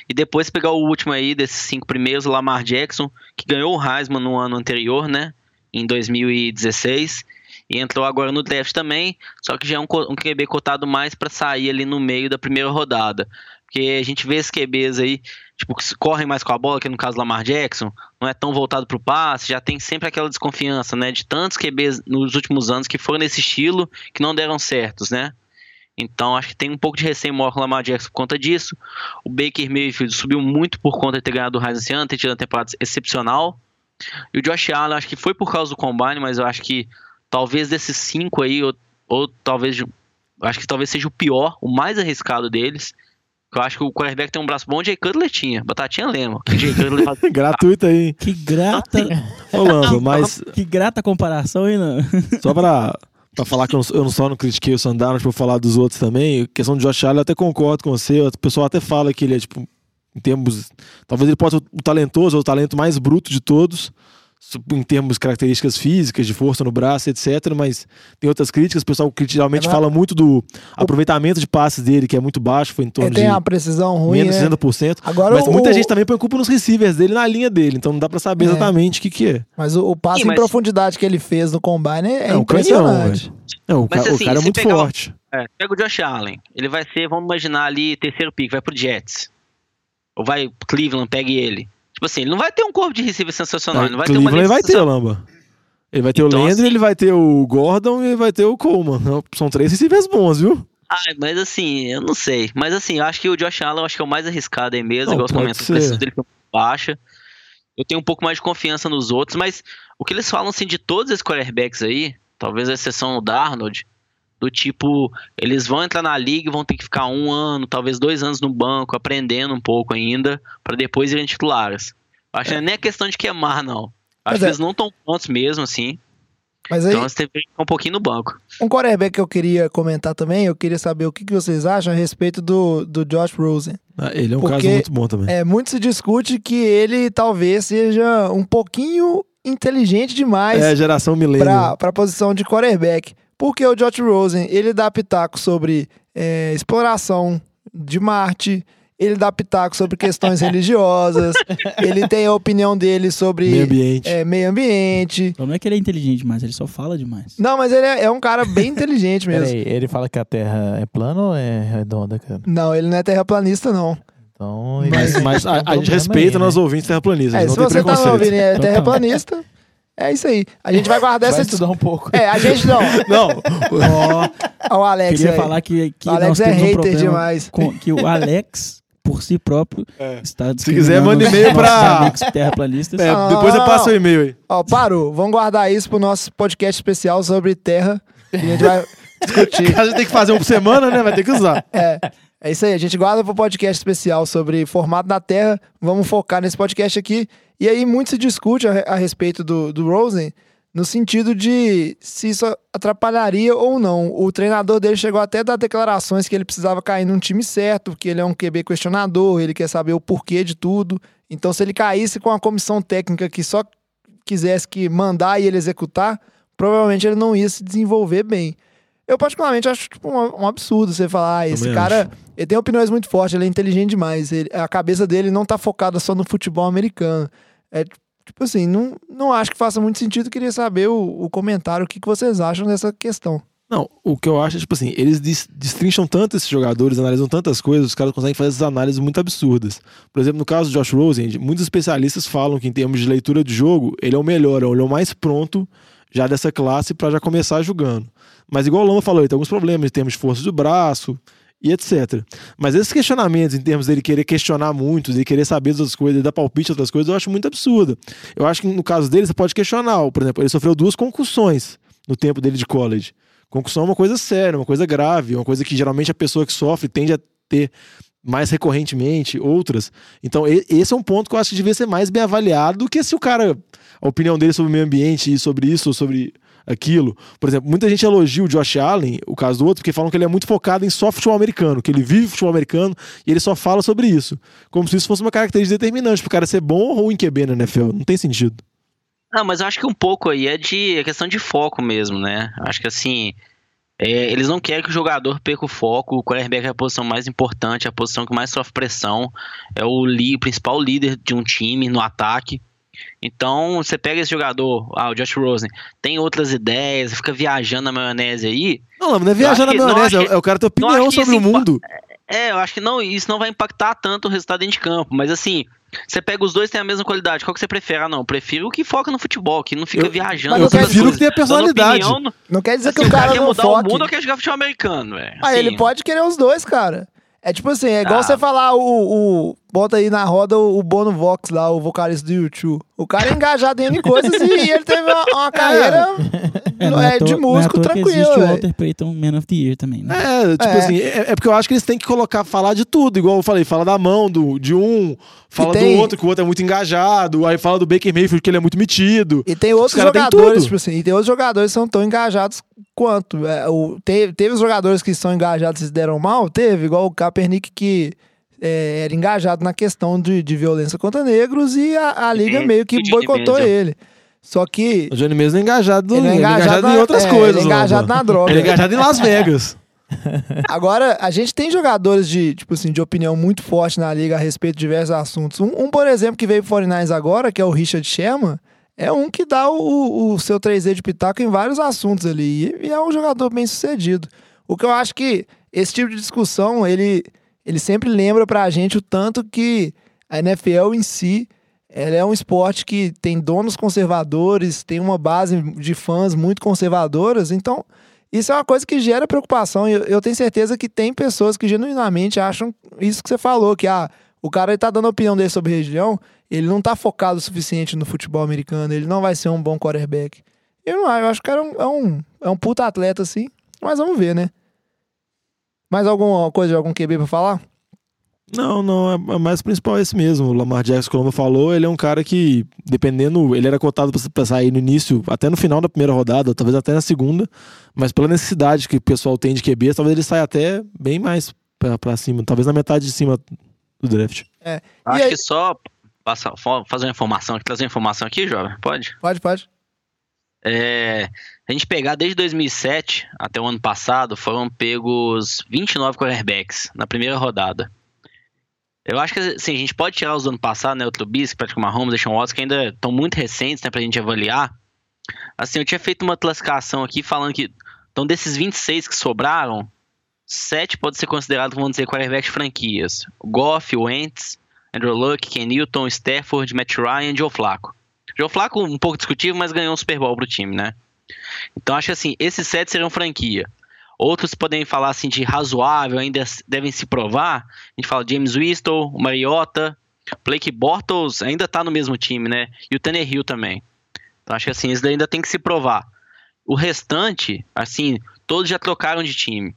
E depois pegar o último aí desses cinco primeiros, o Lamar Jackson, que ganhou o Heisman no ano anterior, né? Em 2016. E entrou agora no draft também, só que já é um, um QB cotado mais para sair ali no meio da primeira rodada. Porque a gente vê esses QBs aí, tipo, que correm mais com a bola, que no caso Lamar Jackson, não é tão voltado pro passe, já tem sempre aquela desconfiança, né? De tantos QBs nos últimos anos que foram nesse estilo que não deram certos, né? Então acho que tem um pouco de receio maior com o Lamar Jackson por conta disso. O Baker Mayfield subiu muito por conta de ter ganhado o Heisman esse ano, ter tido uma temporada excepcional. E o Josh Allen, acho que foi por causa do Combine, mas eu acho que talvez desses cinco aí, ou, ou talvez, acho que talvez seja o pior, o mais arriscado deles. Eu acho que o quarterback tem um braço bom, o Jay Cutler tinha. Batatinha lembra. O Jay Cutler faz- [LAUGHS] Gratuito aí, Que grata, [LAUGHS] ô Lamba, mas que grata comparação, hein, não? [LAUGHS] só pra, pra falar que eu não, eu não só não critiquei o Sandarnold, pra falar dos outros também, a questão do Josh Allen, eu até concordo com você, o pessoal até fala que ele é, tipo, em termos, talvez ele possa ser o talentoso, ou o talento mais bruto de todos, em termos de características físicas, de força no braço, etc. Mas tem outras críticas. O pessoal geralmente É, fala muito do aproveitamento de passes dele, que é muito baixo, foi em Ele torno tem de uma precisão ruim, menos de né? 60%. Agora mas o- muita gente também põe culpa nos receivers dele na linha dele, então não dá pra saber É. exatamente o que, que é. Mas o, o passe Sim, mas- em profundidade que ele fez no Combine é, É um canhão, impressionante. velho. É, o, Mas, ca- o assim, cara é muito pegar o- forte. É, pega o Josh Allen. Ele vai ser, vamos imaginar ali, terceiro pick, vai pro Jets. Ou vai pro Cleveland, pegue ele. Tipo assim, ele não vai ter um corpo de receiver sensacional. ele não vai ter uma Cleveland ele vai ter. Lamba. Ele vai ter Então, o Landry, assim- ele vai ter o Gordon e ele vai ter o Coleman. Não, São três receivers bons, viu? Ai, mas assim, eu não sei. Mas assim, eu acho que o Josh Allen eu acho que é o mais arriscado aí mesmo. Não, igual você comentou, a dele foi baixa. Eu tenho um pouco mais de confiança nos outros, mas o que eles falam assim de todos esses quarterbacks aí, talvez a exceção do Darnold, do tipo, eles vão entrar na liga e vão ter que ficar um ano, talvez dois anos no banco, aprendendo um pouco ainda, pra depois irem titulares. Acho que não é nem a questão de queimar, não. Acho Mas que é. eles não estão prontos mesmo, assim. Mas aí, Então eles têm que ficar um pouquinho no banco. um quarterback que eu queria comentar também, eu queria saber o que, que vocês acham a respeito do, do Josh Rosen. Ah, Ele é um Porque- caso muito bom também. É, muito se discute que ele talvez seja um pouquinho inteligente demais É, geração milênio. para a posição de quarterback. Porque o Josh Rosen, ele dá pitaco sobre é, exploração de Marte, ele dá pitaco sobre questões [LAUGHS] religiosas, ele tem a opinião dele sobre Meio ambiente. é, meio ambiente. O problema é que ele é inteligente demais, ele só fala demais. Não, mas ele é, é um cara bem inteligente [LAUGHS] mesmo. Peraí, ele fala que a Terra é plana ou é redonda, cara? Não, ele não é terraplanista, não. Então, ele- Mas, mas a, a [LAUGHS] gente respeita aí, né? nossos ouvintes terraplanistas. É, não se tem você tá ouvindo é terraplanista, é isso aí. A gente vai guardar Vai essa estudar um pouco. É, a gente não. [LAUGHS] Não, Ó, [LAUGHS] Ó, o Alex queria aí. falar que, que O Alex nós é temos um hater problema demais. com que o Alex, por si próprio, está Se quiser, manda e-mail amigos terraplanistas. é, Não, depois não, eu passo não. o e-mail aí. Ó, parou. Vamos guardar isso pro nosso podcast especial sobre terra. Que a gente vai [LAUGHS] discutir. A gente tem que fazer um por semana, né? Vai ter que usar. É. É isso aí, a gente guarda pro podcast especial sobre formato da Terra. Vamos focar nesse podcast aqui. E aí, muito se discute a, a respeito do, do Rosen, no sentido de se isso atrapalharia ou não. O treinador dele chegou até a dar declarações que ele precisava cair num time certo, que ele é um QB questionador, ele quer saber o porquê de tudo. Então, se ele caísse com a comissão técnica que só quisesse que mandar e ele executar, provavelmente ele não ia se desenvolver bem. Eu, particularmente, acho tipo, um, um absurdo você falar, ah, esse Também cara ele tem opiniões muito fortes, ele é inteligente demais. ele- a cabeça dele não tá focada só no futebol americano. É tipo assim, não, não acho que faça muito sentido. Queria saber o, o comentário, o que, que vocês acham dessa questão. Não, o que eu acho é, tipo assim, eles destrincham tanto esses jogadores, analisam tantas coisas, os caras conseguem fazer essas análises muito absurdas. Por exemplo, no caso do Josh Rosen, muitos especialistas falam que em termos de leitura de jogo, ele é o melhor, ele é o mais pronto já dessa classe para já começar jogando. Mas igual o Lama falou, ele tem alguns problemas em termos de força do braço e etc. Mas esses questionamentos em termos dele querer questionar muito, de querer saber das coisas, dar palpite outras coisas, eu acho muito absurdo. Eu acho que no caso dele, você pode questionar. Por exemplo, ele sofreu duas concussões no tempo dele de college. Concussão é uma coisa séria, uma coisa grave, uma coisa que geralmente a pessoa que sofre tende a ter mais recorrentemente, outras. Então, esse é um ponto que eu acho que devia ser mais bem avaliado do que se o cara. A opinião dele sobre o meio ambiente e sobre isso ou sobre aquilo. Por exemplo, muita gente elogia o Josh Allen, o caso do outro, porque falam que ele é muito focado em só futebol americano, que ele vive futebol americano e ele só fala sobre isso. Como se isso fosse uma característica determinante pro cara ser bom ou ruim QB na NFL. Não tem sentido. Não, mas eu acho que um pouco aí é de é questão de foco mesmo, né? Acho que assim, é, eles não querem que o jogador perca o foco. O quarterback é a posição mais importante, é a posição que mais sofre pressão. É o, li- principal líder de um time no ataque. Então, você pega esse jogador, ah, o Josh Rosen, tem outras ideias, fica viajando na maionese aí. Não, não é viajar na maionese, acho que- é o cara ter opinião sobre o mundo. É, eu acho que não, isso não vai impactar tanto o resultado dentro de campo. Mas assim, você pega os dois têm a mesma qualidade. Qual que você prefere? Ah, não, eu prefiro o que foca no futebol, que não fica Eu- viajando. Mas Eu eu prefiro que tenha personalidade. opinião Não quer dizer Assim, que o cara quer não mudar foque. o mundo ou quer jogar futebol americano, velho. Ah, Assim, ele pode querer os dois, cara. É tipo assim, é igual Ah. você falar o, o- Bota aí na roda o, Bono Vox lá, o vocalista do YouTube. O cara é engajado em coisas e [LAUGHS] ele teve uma, uma carreira É, não é, é, de toa- não é músico que tranquilo. existe o velho. Walter Payton Man of the Year também, né? É, tipo É. assim, é, é porque eu acho que eles têm que colocar, falar de tudo, igual eu falei, fala da mão do, de um, fala tem- do outro, que o outro é muito engajado, aí fala do Baker Mayfield que ele é muito metido. E tem outros jogadores, tudo. tipo assim, e tem outros jogadores que são tão engajados quanto. É, o, teve, teve os jogadores que são engajados e se deram mal? Teve, igual o Kaepernick que é, era engajado na questão de, de violência contra negros e a, a liga tem meio que boicotou ele. Só que O Johnny mesmo é engajado, ele é é engajado, na- em outras é, coisas. Ele é engajado Lamba. na droga. Ele é engajado em Las [LAUGHS] Vegas. Agora, a gente tem jogadores de, tipo assim, de opinião muito forte na liga a respeito de diversos assuntos. Um, um, por exemplo, que veio pro 49 agora, que é o Richard Sherman, é um que dá o, o seu 3D de pitaco em vários assuntos ali. E, e é um jogador bem sucedido. O que eu acho que esse tipo de discussão, ele, ele sempre lembra pra gente o tanto que a NFL em si, ela é um esporte que tem donos conservadores, tem uma base de fãs muito conservadoras, então Isso é uma coisa que gera preocupação. Eu, eu tenho certeza que tem pessoas que genuinamente acham isso que você falou, que ah, o cara ele tá dando opinião dele sobre região, ele não tá focado o suficiente no futebol americano, ele não vai ser um bom quarterback. Eu não acho, eu acho que era um, é, um, é um puta atleta, assim, mas vamos ver, né? Mais alguma coisa de algum QB pra falar? Não, não, é é mais principal esse mesmo. O Lamar Jackson, como falou, ele é um cara que, dependendo, ele era cotado pra- pra sair no início, até no final da primeira rodada, talvez até na segunda, mas pela necessidade que o pessoal tem de QB, talvez ele saia até bem mais pra, pra cima, talvez na metade de cima do draft. Acho aí- que só passar, fa- fazer uma informação aqui, trazer uma informação aqui, jovem. Pode? Pode, pode. É, a gente pegar desde 2007 até o ano passado, foram pegos 29 quarterbacks na primeira rodada. Eu acho que assim, a gente pode tirar os do ano passado, né? O Trubisky, Patrick Mahomes, Deshaun Watson, que ainda estão muito recentes, né? Pra gente avaliar. Assim, eu tinha feito uma classificação aqui falando que, então, desses 26 que sobraram, 7 pode ser considerado, vamos dizer, quarterbacks de franquias. Goff, Wentz, Andrew Luck, Ken Newton, Stafford, Matt Ryan, Joe Flacco. Joe Flacco um pouco discutível, mas ganhou um Super Bowl pro time, né? Então acho que assim, esses sete serão franquia. Outros podem falar assim de razoável, ainda devem se provar. A gente fala James o Mariota, Blake Bortles ainda tá no mesmo time, né? E o Tannehill também. Então acho que assim, eles ainda tem que se provar. O restante, assim, todos já trocaram de time.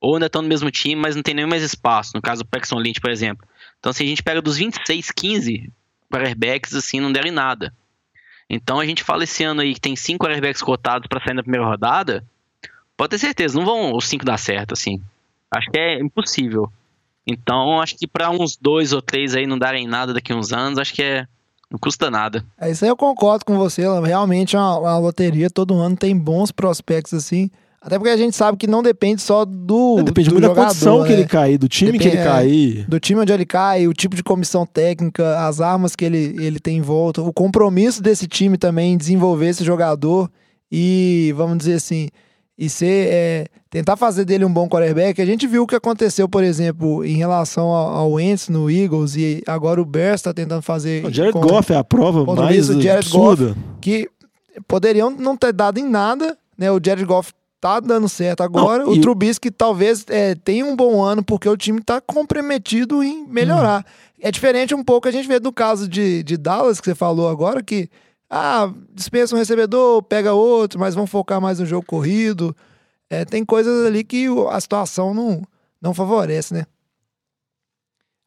Ou ainda estão no mesmo time, mas não tem nenhum mais espaço. No caso do Paxton Lynch, por exemplo. Então, se a gente pega dos 26, 15 quarterbacks, assim, não deram em nada. Então, a gente fala esse ano aí que tem cinco quarterbacks cotados para sair na primeira rodada. Pode ter certeza, não vão os cinco dar certo, assim. Acho que é impossível. Então, acho que para uns dois ou três aí não darem nada daqui a uns anos, acho que é. Não custa nada. É isso aí, eu concordo com você. Realmente é uma, uma loteria. Todo ano tem bons prospectos assim. Até porque a gente sabe que não depende só do. Depende do muito da jogador, condição que né? ele cair, do time que Depende- ele é. cair. do time onde ele cai, o tipo de comissão técnica, as armas que ele, ele tem em volta, o compromisso desse time também em desenvolver esse jogador e, vamos dizer assim, e ser, é, tentar fazer dele um bom quarterback. A gente viu o que aconteceu, por exemplo, em relação ao, Wentz no Eagles e agora o Bears está tentando fazer. O Jared com- Goff é a prova mais Jared absurda. que poderiam não ter dado em nada, né? O Jared Goff tá dando certo agora. Não, o e- Trubisky talvez é, tenha um bom ano porque o time tá comprometido em melhorar. É diferente um pouco a gente vê do caso de, de Dallas que você falou agora que ah, dispensa um recebedor, pega outro, mas vão focar mais no jogo corrido. É, tem coisas ali que a situação não, não favorece, né?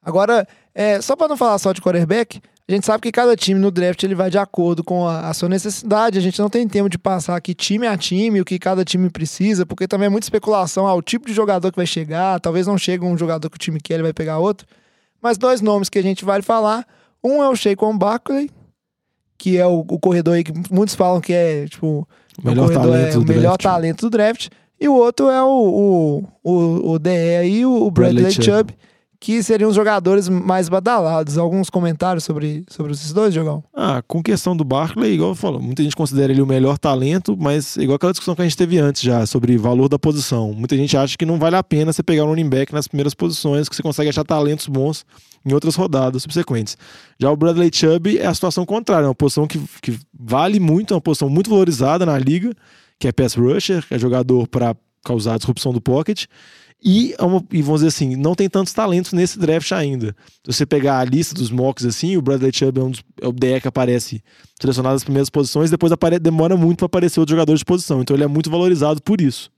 Agora, é, só para não falar só de quarterback, a gente sabe que cada time no draft ele vai de acordo com a, a sua necessidade. A gente não tem tempo de passar aqui time a time, o que cada time precisa, porque também é muita especulação ao tipo de jogador que vai chegar. Talvez não chegue um jogador que o time quer, ele vai pegar outro. Mas dois nomes que a gente vai falar. Um é o Shaquan Barkley, que é o, o corredor aí que muitos falam que é, tipo, O melhor o corredor talento é o melhor draft. talento do draft. E o outro é o, o, o, o DE aí, o Bradley, Bradley Chubb. Chubb. Que seriam os jogadores mais badalados. Alguns comentários sobre, sobre esses dois, Jogão? Ah, com questão do Barkley, igual eu falo, muita gente considera ele o melhor talento, mas igual aquela discussão que a gente teve antes já, sobre valor da posição. Muita gente acha que não vale a pena você pegar um running back nas primeiras posições, que você consegue achar talentos bons em outras rodadas subsequentes. Já o Bradley Chubb é a situação contrária, é uma posição que, que vale muito, é uma posição muito valorizada na liga, que é pass rusher, é jogador para causar disrupção do pocket. E, é uma- e vamos dizer assim, não tem tantos talentos nesse draft ainda. Se você pegar a lista dos mocks assim, o Bradley Chubb é, um dos, é o DE que aparece selecionado nas primeiras posições, depois apare- demora muito para aparecer outro jogador de posição. Então ele é muito valorizado por isso.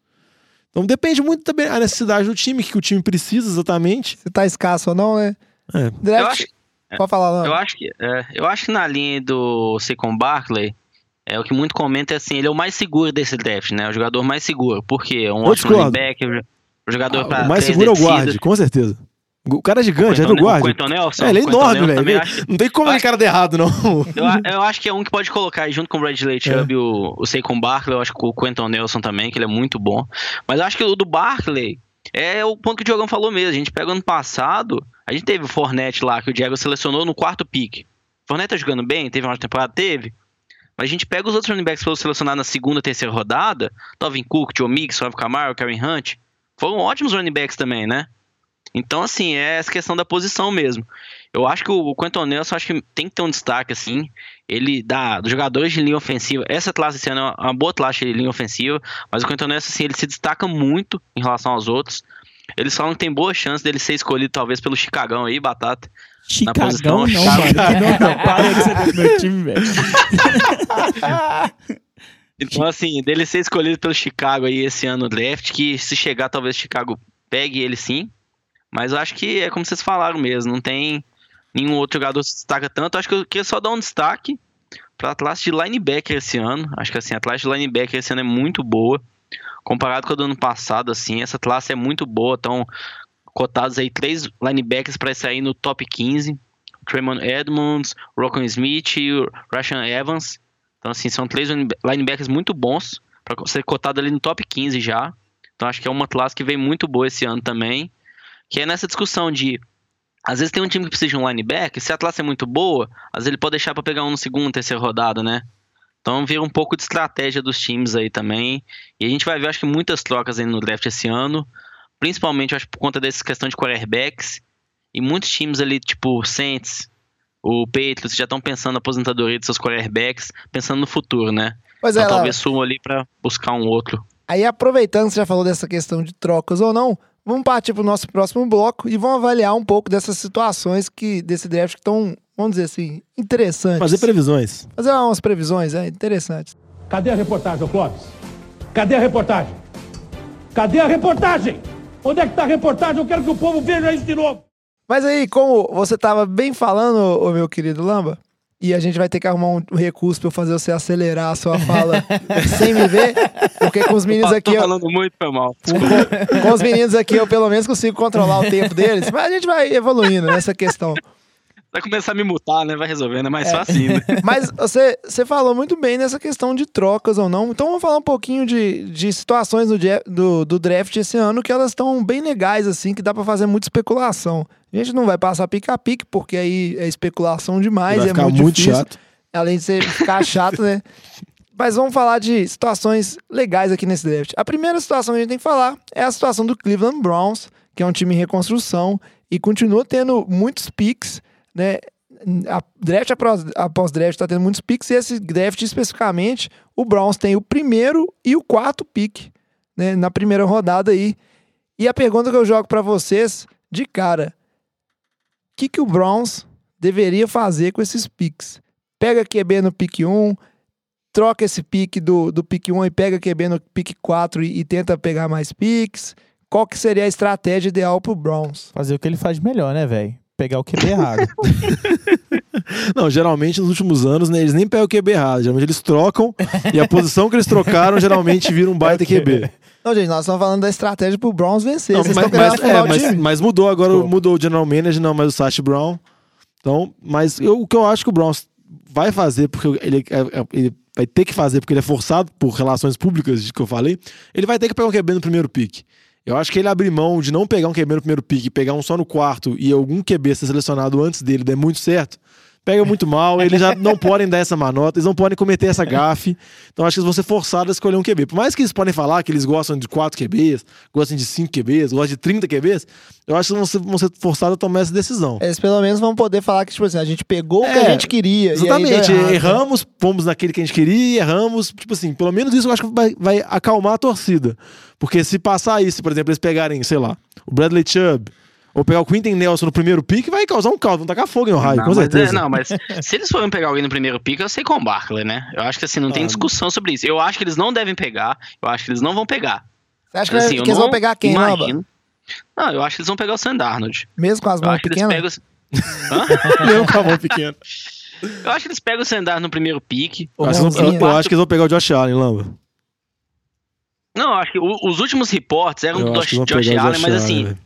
Então depende muito também da necessidade do time, o que o time precisa exatamente. Se tá escasso ou não, né? É. Draft, Eu acho, Pode falar, não. eu acho que é, eu acho que na linha do Saquon Barkley é o que muito comenta é assim, ele é o mais seguro desse draft, né? O jogador mais seguro, porque é um Eu ótimo discordo. back, o jogador Ah, pra o mais seguro é o guarde, com certeza. O cara é gigante, já Quentin- viu o guarde? o Nelson, É, ele é enorme, também velho. acho- Não tem como aquele cara der errado, não. Eu, eu acho que é um que pode colocar aí junto com o Bradley Chubb e o, o Saquon Barkley. Eu acho que o Quentin Nelson também, que ele é muito bom. Mas eu acho que o do Barkley é o ponto que o Diogão falou mesmo. A gente pega ano passado, a gente teve o Fornette lá, que o Diego selecionou no quarto pick. Fornette tá jogando bem? Teve uma temporada? Teve. Mas a gente pega os outros running backs que foram selecionados na segunda, terceira rodada. Tovin Cook, Joe Mix, Alvin Kamara, Karen Hunt. Foram ótimos running backs também, né? Então, assim, é essa questão da posição mesmo. Eu acho que o Quentin Nelson acho que tem que ter um destaque, assim. Ele dá dos jogadores de linha ofensiva. Essa classe esse ano é uma boa classe de linha ofensiva, mas o Quentin Nelson, assim, ele se destaca muito em relação aos outros. Eles falam que tem boa chance dele ser escolhido, talvez, pelo Chicagão aí, Batata. Chicagão posição, não, Chicago. mano. Não, não, para de ser do meu time, velho. [LAUGHS] Então, assim, dele ser escolhido pelo Chicago aí esse ano no draft, que se chegar, talvez Chicago pegue ele sim. Mas eu acho que é como vocês falaram mesmo, não tem nenhum outro jogador que se destaca tanto. Acho que eu queria só dar um destaque para a classe de linebacker esse ano. Acho que assim, a classe de linebacker esse ano é muito boa. Comparado com a do ano passado, assim, essa classe é muito boa. Estão cotados aí três linebackers para sair no top 15. O Tremon Edmonds, Rocco Smith e o Rashan Evans. Então, assim, são três line- linebackers muito bons para ser cotado ali no top 15 já. Então, acho que é uma classe que vem muito boa esse ano também. Que é nessa discussão de. Às vezes tem um time que precisa de um linebacker, se a classe é muito boa, às vezes ele pode deixar para pegar um no segundo, terceira rodada, né? Então vira um pouco de estratégia dos times aí também. E a gente vai ver, acho que muitas trocas aí no draft esse ano. Principalmente, acho, por conta dessa questão de quarterbacks. E muitos times ali, tipo Saints, o Patriots, já estão pensando na aposentadoria de seus quarterbacks, pensando no futuro, né? Pois é, Então Lara. talvez sumam ali para buscar um outro. Aí, aproveitando que você já falou dessa questão de trocas ou não, vamos partir para o nosso próximo bloco e vamos avaliar um pouco dessas situações que desse draft que estão, vamos dizer assim, interessantes. Fazer previsões. Fazer umas previsões, é interessantes. Cadê a reportagem, ô Clóvis? Cadê a reportagem? Cadê a reportagem? Onde é que tá a reportagem? Eu quero que o povo veja isso de novo. Mas aí, como você estava bem falando, ô meu querido Lamba, e a gente vai ter que arrumar um recurso para eu fazer você acelerar a sua fala [LAUGHS] sem me ver, porque com os meninos aqui, Tô eu, falando muito, foi mal. com, com os meninos aqui eu pelo menos consigo controlar o tempo deles, mas a gente vai evoluindo nessa questão. Vai começar a me mutar, né? Vai resolvendo, é mais É. fácil ainda. [LAUGHS] Mas você, você falou muito bem nessa questão de trocas ou não. Então vamos falar um pouquinho de, de situações do, do, do draft esse ano que elas estão bem legais, assim, que dá pra fazer muita especulação. A gente não vai passar pique a pique, porque aí é especulação demais, vai é ficar muito, muito difícil. chato. Além de ser ficar [LAUGHS] chato, né? Mas vamos falar de situações legais aqui nesse draft. A primeira situação que a gente tem que falar é a situação do Cleveland Browns, que é um time em reconstrução e continua tendo muitos picks, né? A draft após, draft está tendo muitos picks e esse draft especificamente, o Browns tem o primeiro e o quarto pick, né? Na primeira rodada aí. E a pergunta que eu jogo para vocês, de cara, o que, que o Browns deveria fazer com esses picks? Pega QB no pick 1, troca esse pique do, do pick 1 e pega QB no pick 4 e, e tenta pegar mais picks. Qual que seria a estratégia ideal pro Browns? Fazer o que ele faz melhor, né, velho? Pegar o QB errado. [LAUGHS] Não, geralmente nos últimos anos, né, eles nem pegam o QB errado. Geralmente eles trocam e a posição que eles trocaram geralmente vira um baita QB. [LAUGHS] Não, gente, nós estamos falando da estratégia pro Browns vencer. Não, Vocês mas, mas- é, o mas- mas mudou agora, mudou o general manager, não, mas o Sash Brown. Então, mas eu- o que eu acho que o Browns vai fazer, porque ele, é- é- ele vai ter que fazer, porque ele é forçado por relações públicas, de que eu falei, ele vai ter que pegar um QB no primeiro pick. Eu acho que ele abrir mão de não pegar um QB no primeiro pick, pegar um só no quarto e algum QB ser selecionado antes dele der muito certo, pega muito mal, eles já não podem dar essa manota, eles não podem cometer essa gafe. Então acho que eles vão ser forçados a escolher um QB. Por mais que eles podem falar que eles gostam de 4 QBs, gostam de 5 QBs, gostam de 30 QBs, eu acho que eles vão ser, forçados a tomar essa decisão. Eles pelo menos vão poder falar que, tipo assim, a gente pegou o que É, a gente queria. Exatamente, né? erramos, fomos naquele que a gente queria, erramos. Tipo assim, pelo menos isso eu acho que vai, vai acalmar a torcida. Porque se passar isso, por exemplo, eles pegarem, sei lá, o Bradley Chubb, ou pegar o Quinton Nelson no primeiro pick, vai causar um caos, vão tacar fogo em Ohio, não, com mas, certeza. é, não, mas se eles forem pegar alguém no primeiro pick, eu sei com o Barkley, né? Eu acho que assim, não tem Ah, discussão sobre isso. Eu acho que eles não devem pegar, eu acho que eles não vão pegar. Você acha que, Assim, que eu eles vão pegar quem, imagino- Não, eu acho que eles vão pegar o Sam Darnold. Mesmo com as Eu mãos pequenas? pegam. [LAUGHS] Hã? Mesmo com a mão pequena. [LAUGHS] Eu acho que eles pegam o Sam Darnold no primeiro pick. Ô, Eu acho, que eles vão- mãozinha. eu acho que eles vão pegar o Josh Allen, Lamba. Não, eu acho que o- os últimos reportes eram Eu do Josh, Josh Allen, Josh mas assim, velho.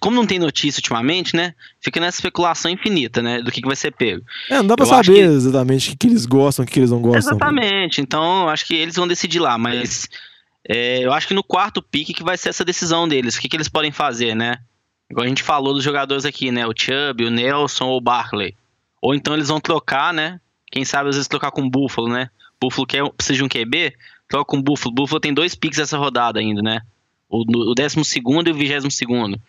Como não tem notícia ultimamente, né? Fica nessa especulação infinita, né? Do que, que vai ser pego. É, não dá pra eu saber que- exatamente o que, que eles gostam, o que, que eles não gostam. Exatamente. Então, eu acho que eles vão decidir lá, mas é, eu acho que no quarto pique que vai ser essa decisão deles. O que, que eles podem fazer, né? Igual a gente falou dos jogadores aqui, né? O Chubb, o Nelson ou o Barkley. Ou então eles vão trocar, né? Quem sabe às vezes trocar com o Buffalo, né? Buffalo quer, precisa de um QB, troca com o Buffalo. Buffalo tem dois picks essa rodada ainda, né? O, décimo segundo e o vigésimo segundo.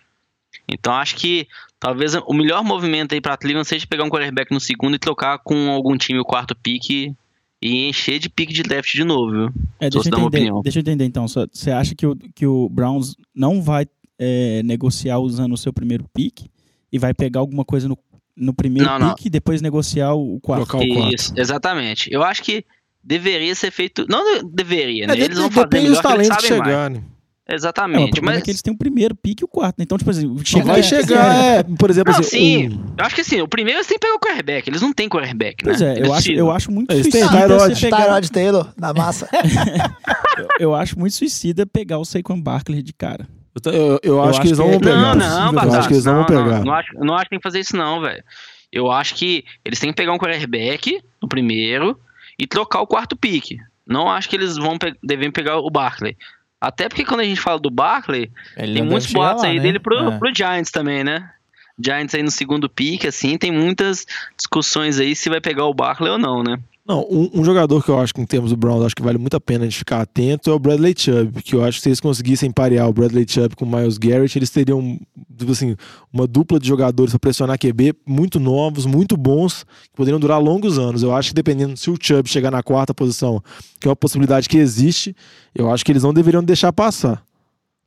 Então acho que Talvez o melhor movimento aí pra Cleveland seja pegar um quarterback no segundo e trocar com algum time o quarto pique e encher de pique de draft de novo, viu? É, deixa, se eu entender, deixa eu entender então. Você acha que o, que o Browns não vai é, negociar usando o seu primeiro pick e vai pegar alguma coisa no, no primeiro Não, não. pick e depois negociar o quarto? O quarto. Isso, exatamente. Eu acho que deveria ser feito. Não de- deveria, né? É, Eles vão fazer melhor que eles sabem mais. Chegar? É, o Exatamente. problema mas é que eles têm o primeiro pick e o quarto. né? Então, tipo assim, Só chega- vai chegar, é, por exemplo, Não, assim, sim. um- Eu acho que assim, o primeiro eles têm que pegar o quarterback. Eles não têm quarterback, né? Pois é, Eles eu acho, eu acho muito Eles suicida Tyrod. pegar, Tyrod Taylor, na massa. [LAUGHS] eu, eu acho muito suicida pegar o Saquon Barkley de cara. eu, tô- eu- eu acho acho que eles não vão pegar. Não, não, eu acho Batata, que eles não, vão pegar. Não, acho, não acho que tem que fazer isso, não, velho. Eu acho que eles têm que pegar um quarterback no primeiro e trocar o quarto pique. Não acho que eles vão pe devem pegar o Barkley. Até porque quando a gente fala do Barkley, Ele tem muitos boatos lá, aí né? dele pro, É. pro Giants também, né? Giants aí no segundo pique, assim, tem muitas discussões aí se vai pegar o Barkley ou não, né? Não, um, um jogador que eu acho que em termos do Browns, acho que vale muito a pena a gente ficar atento é o Bradley Chubb, que eu acho que se eles conseguissem parear o Bradley Chubb com o Miles Garrett, eles teriam tipo assim, uma dupla de jogadores para pressionar QB muito novos, muito bons, que poderiam durar longos anos. Eu acho que dependendo se o Chubb chegar na quarta posição, que é uma possibilidade que existe, eu acho que eles não deveriam deixar passar.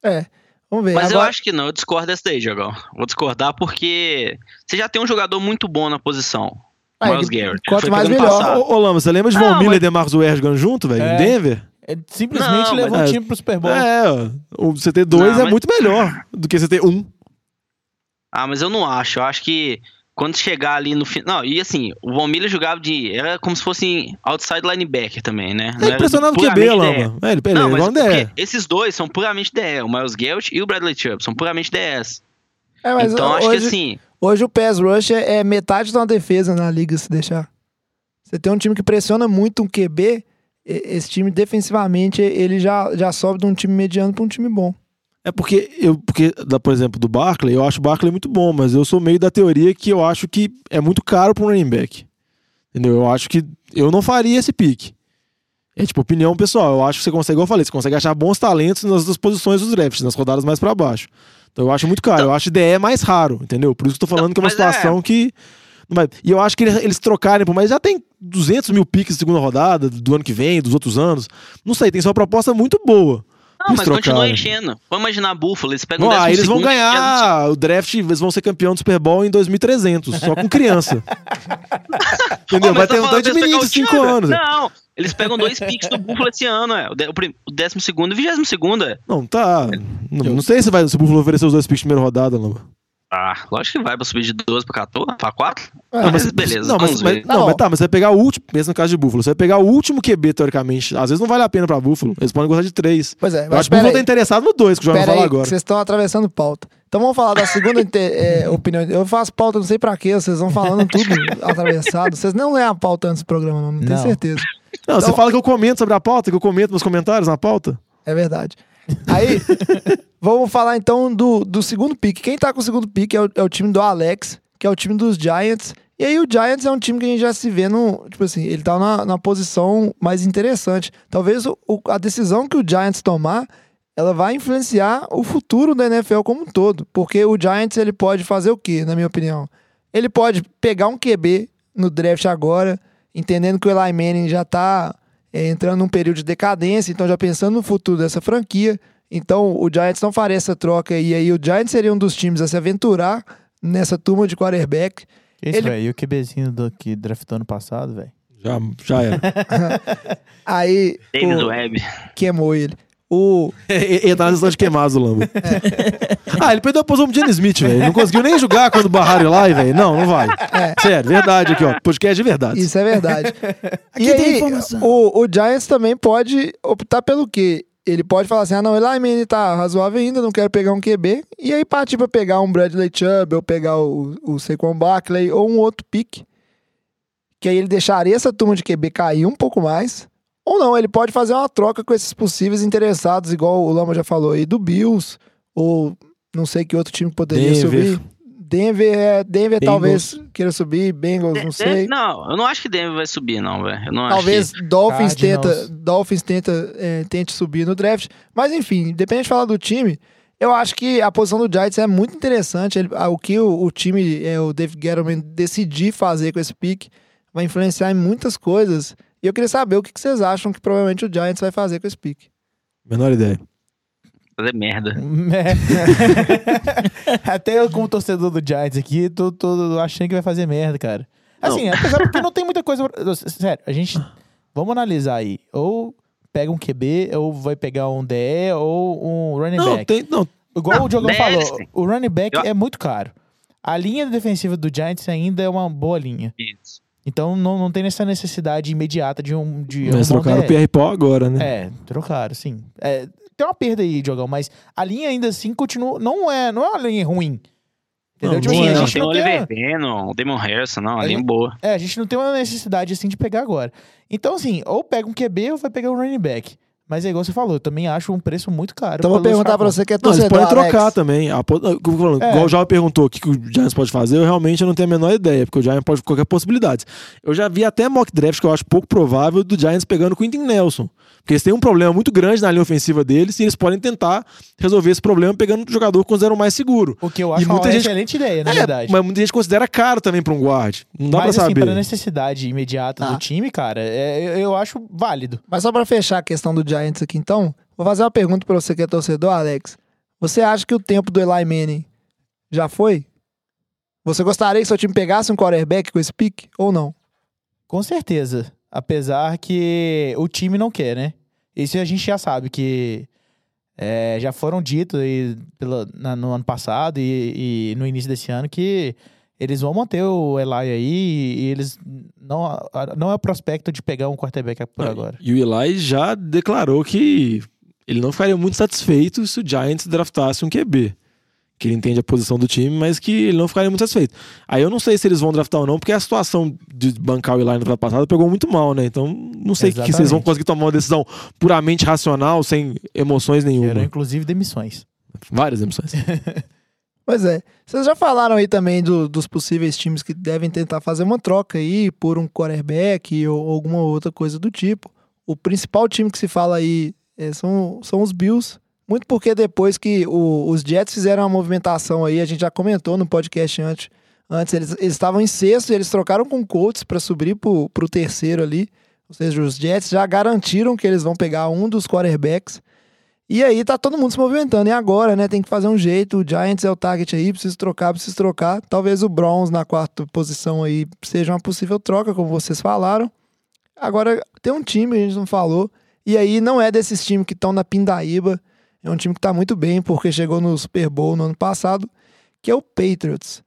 É. Vamos ver. Mas eu Agora, acho que não, eu discordo dessa daí, Jogão. Vou discordar porque você já tem um jogador muito bom na posição. Ah, Miles ele- Garrett. quanto mais melhor. Ô, ô Lama, você lembra de Von Miller mas- e DeMarcus Ware jogando junto, velho? É. Em Denver? Ele simplesmente Não, levou mas- o time pro Super Bowl. É, você ter dois Não, é mas- muito melhor do que você ter um. Ah, mas eu não acho. Eu acho que quando chegar ali no final. Não, e assim, o Von Miller jogava de. Era como se fosse outside linebacker também, né? É impressionado o QB, puramente DE. Lama. É, ele, ele Não, é mas igual DE. esses dois são puramente DE. O Miles Garrett e o Bradley Chubb são puramente DS. é, mas então acho hoje, que assim. hoje o pass rush é, é metade de uma defesa na liga, se deixar. Você tem um time que pressiona muito um QB, esse time defensivamente, ele já, já sobe de um time mediano para um time bom. É porque, eu, porque por exemplo, do Barkley, eu acho o Barkley muito bom, mas eu sou meio da teoria que eu acho que é muito caro para um running back. Entendeu? Eu acho que eu não faria esse pique. É tipo opinião pessoal. Eu acho que você consegue, igual eu falei, você consegue achar bons talentos nas das posições dos drafts, nas rodadas mais para baixo. Então eu acho muito caro. Eu acho DE mais raro, entendeu? Por isso que eu tô falando que é uma Mas é. situação que. não vai- E eu acho que eles, trocarem, mais já tem 200 mil piques de segunda rodada, do ano que vem, dos outros anos. Não sei, tem só uma proposta muito boa. Mas continua enchendo. Vamos imaginar Buffalo, eles pegam Não, o ah, eles vão ganhar o draft, eles vão ser campeão do Super Bowl em 2300, só com criança. [LAUGHS] Entendeu? Ó, Vai ter um tanto de menino de 5 Chubb? anos. Não, eles pegam dois picks do Buffalo esse ano, é. O, de, o, prim- o décimo segundo e o vigésimo segundo, é. Não, tá. Não, não sei se vai se o Buffalo oferecer os dois picks de primeira rodada, não. Ah, lógico que vai pra subir de 12 pra 14, pra 4. Ah, mas beleza, Não, mas, mas-. Tá não, bom. mas tá, mas você vai pegar o último, pensa no caso de Buffalo, você vai pegar o último QB, teoricamente. Às vezes não vale a pena pra Buffalo. Eles podem gostar de três. Pois é, Eu mas acho que o Buffalo tá interessado no dois, que o João vai falar aí, agora. vocês estão atravessando pauta. Então vamos falar da segunda [LAUGHS] é, opinião. Eu faço pauta, não sei pra quê, vocês vão falando tudo [LAUGHS] atravessado. Vocês não leem a pauta antes do programa, não, não tenho certeza. Não, você Então- fala que eu comento sobre a pauta, que eu comento nos comentários na pauta. É verdade. Aí, vamos falar então do, do segundo pick. Quem tá com o segundo pick é o, é o time do Alex, que é o time dos Giants. E aí o Giants é um time que a gente já se vê no. Tipo assim, ele tá na, na posição mais interessante. Talvez o- o- a decisão que o Giants tomar, ela vai influenciar o futuro da NFL como um todo. Porque o Giants ele pode fazer o quê, na minha opinião? Ele pode pegar um QB no draft agora, entendendo que o Eli Manning já tá é, entrando num período de decadência, então já pensando no futuro dessa franquia. Então o Giants não faria essa troca e aí o Giants seria um dos times a se aventurar nessa turma de quarterback. Que isso, Ele- velho? E o QBzinho do, que draftou ano passado, velho? Já, já era. [LAUGHS] Aí Davis o, Webb. queimou ele. O, Ele tá na de queimados do Lambo. É. Ah, ele perdeu a posição pro Jenny Smith, velho. Não conseguiu nem jogar quando barraram ele lá, velho. Não, não vai. Sério, verdade aqui, ó. Podcast de verdade. É. isso é verdade. e Aqui tem aí, informação. o, o Giants também pode optar pelo quê? Ele pode falar assim: ah, não, o Eli Manning tá razoável ainda, não quero pegar um QB. E aí partir pra pegar um Bradley Chubb, ou pegar o, o Saquon Barkley, ou um outro pick. Que aí ele deixaria essa turma de QB cair um pouco mais. Ou não, ele pode fazer uma troca com esses possíveis interessados, igual o Lama já falou aí, do Bills, ou não sei que outro time poderia Denver. subir. Denver, é, Denver Bengals. talvez queira subir, Bengals, não sei. Não, eu não acho que Denver vai subir, não, velho. Talvez Dolphins Cardinals. tenta, Dolphins tenta, é, tente subir no draft. Mas enfim, independente de falar do time, Eu acho que a posição do Giants é muito interessante. Ele- o que o, o time, é, o David Gettleman, decidir fazer com esse pick vai influenciar em muitas coisas. E eu queria saber o que, vocês acham que provavelmente o Giants vai fazer com esse pick. Menor ideia. Fazer merda. [LAUGHS] Até eu, como torcedor do Giants aqui, tô, tô achando que vai fazer merda, cara. Assim, apesar porque não tem muita coisa. pra- Sério, a gente. Vamos analisar aí. Ou pega um QB, ou vai pegar um DE, ou um running Não, back. tem. Não, Igual o Diogão deve falou, o running back Eu- é muito caro. A linha defensiva do Giants ainda é uma boa linha. Isso. Então não, não tem essa necessidade imediata de um. De mas um trocaram o. Pierre Paul agora, né? É, trocaram, sim. É, tem uma perda aí, Diogão, mas a linha ainda assim continua. Não é, não é uma linha ruim. Entendeu? Não, tipo não assim, é. a Não, gente tem o. Oliver Venom, o Damon Harrison, não, A a linha gente- boa. É, a gente não tem uma necessidade assim de pegar agora. Então, assim, ou pega um QB ou vai pegar um running back. Mas é igual você falou, eu também acho um preço muito caro. Então eu vou perguntar pra você que é Não, eles torcedor, podem Alex. trocar também. A po- como É. Igual o Java perguntou o que, que o Giants pode fazer, eu realmente não tenho a menor ideia, porque o Giants pode qualquer possibilidade. Eu já vi até mock draft que eu acho pouco provável do Giants pegando o Quentin Nelson. Porque eles têm um problema muito grande na linha ofensiva deles e eles podem tentar resolver esse problema pegando o jogador que consideram mais seguro. O que eu E acho uma muita gente- excelente ideia, na É, verdade. mas muita gente considera caro também pra um guard. Não dá Mas pra assim, saber. pra necessidade imediata Tá. do time, cara, é- eu, eu acho válido. Mas só pra fechar a questão do Giants aqui, então, vou fazer uma pergunta pra você que é torcedor, Alex. Você acha que o tempo do Eli Manning já foi? Você gostaria que seu time pegasse um quarterback com esse pick ou não? Com certeza. Apesar que o time não quer, né? Isso a gente já sabe que é, já foram ditos aí pela- na- no ano passado e, e no início desse ano que eles vão manter o Eli aí e eles não, não é o prospecto de pegar um quarterback por Não, agora. E o Eli já declarou que ele não ficaria muito satisfeito se o Giants draftasse um QB. Que ele entende a posição do time, mas que ele não ficaria muito satisfeito. Aí eu não sei se eles vão draftar ou não, porque a situação de bancar o Eli no draft passado pegou muito mal, né? Então não sei que, que vocês vão conseguir tomar uma decisão puramente racional, sem emoções Gerou nenhuma. inclusive demissões. Várias emoções. [LAUGHS] Pois é. Vocês já falaram aí também do- dos possíveis times que devem tentar fazer uma troca aí por um quarterback ou alguma outra coisa do tipo. O principal time que se fala aí é, são, são os Bills. Muito porque depois que o- os Jets fizeram uma movimentação aí, a gente já comentou no podcast antes, antes eles eles estavam em sexto e eles trocaram com o Colts para subir pro, pro terceiro ali. Ou seja, os Jets já garantiram que eles vão pegar um dos quarterbacks. E aí tá todo mundo se movimentando. E agora, né? Tem que fazer um jeito. O Giants é o target aí, preciso trocar, preciso trocar. Talvez o Browns na quarta posição aí seja uma possível troca, como vocês falaram. Agora, tem um time, a gente não falou. E aí não é desses times que estão na Pindaíba. É um time que tá muito bem, porque chegou no Super Bowl no ano passado, que é o Patriots.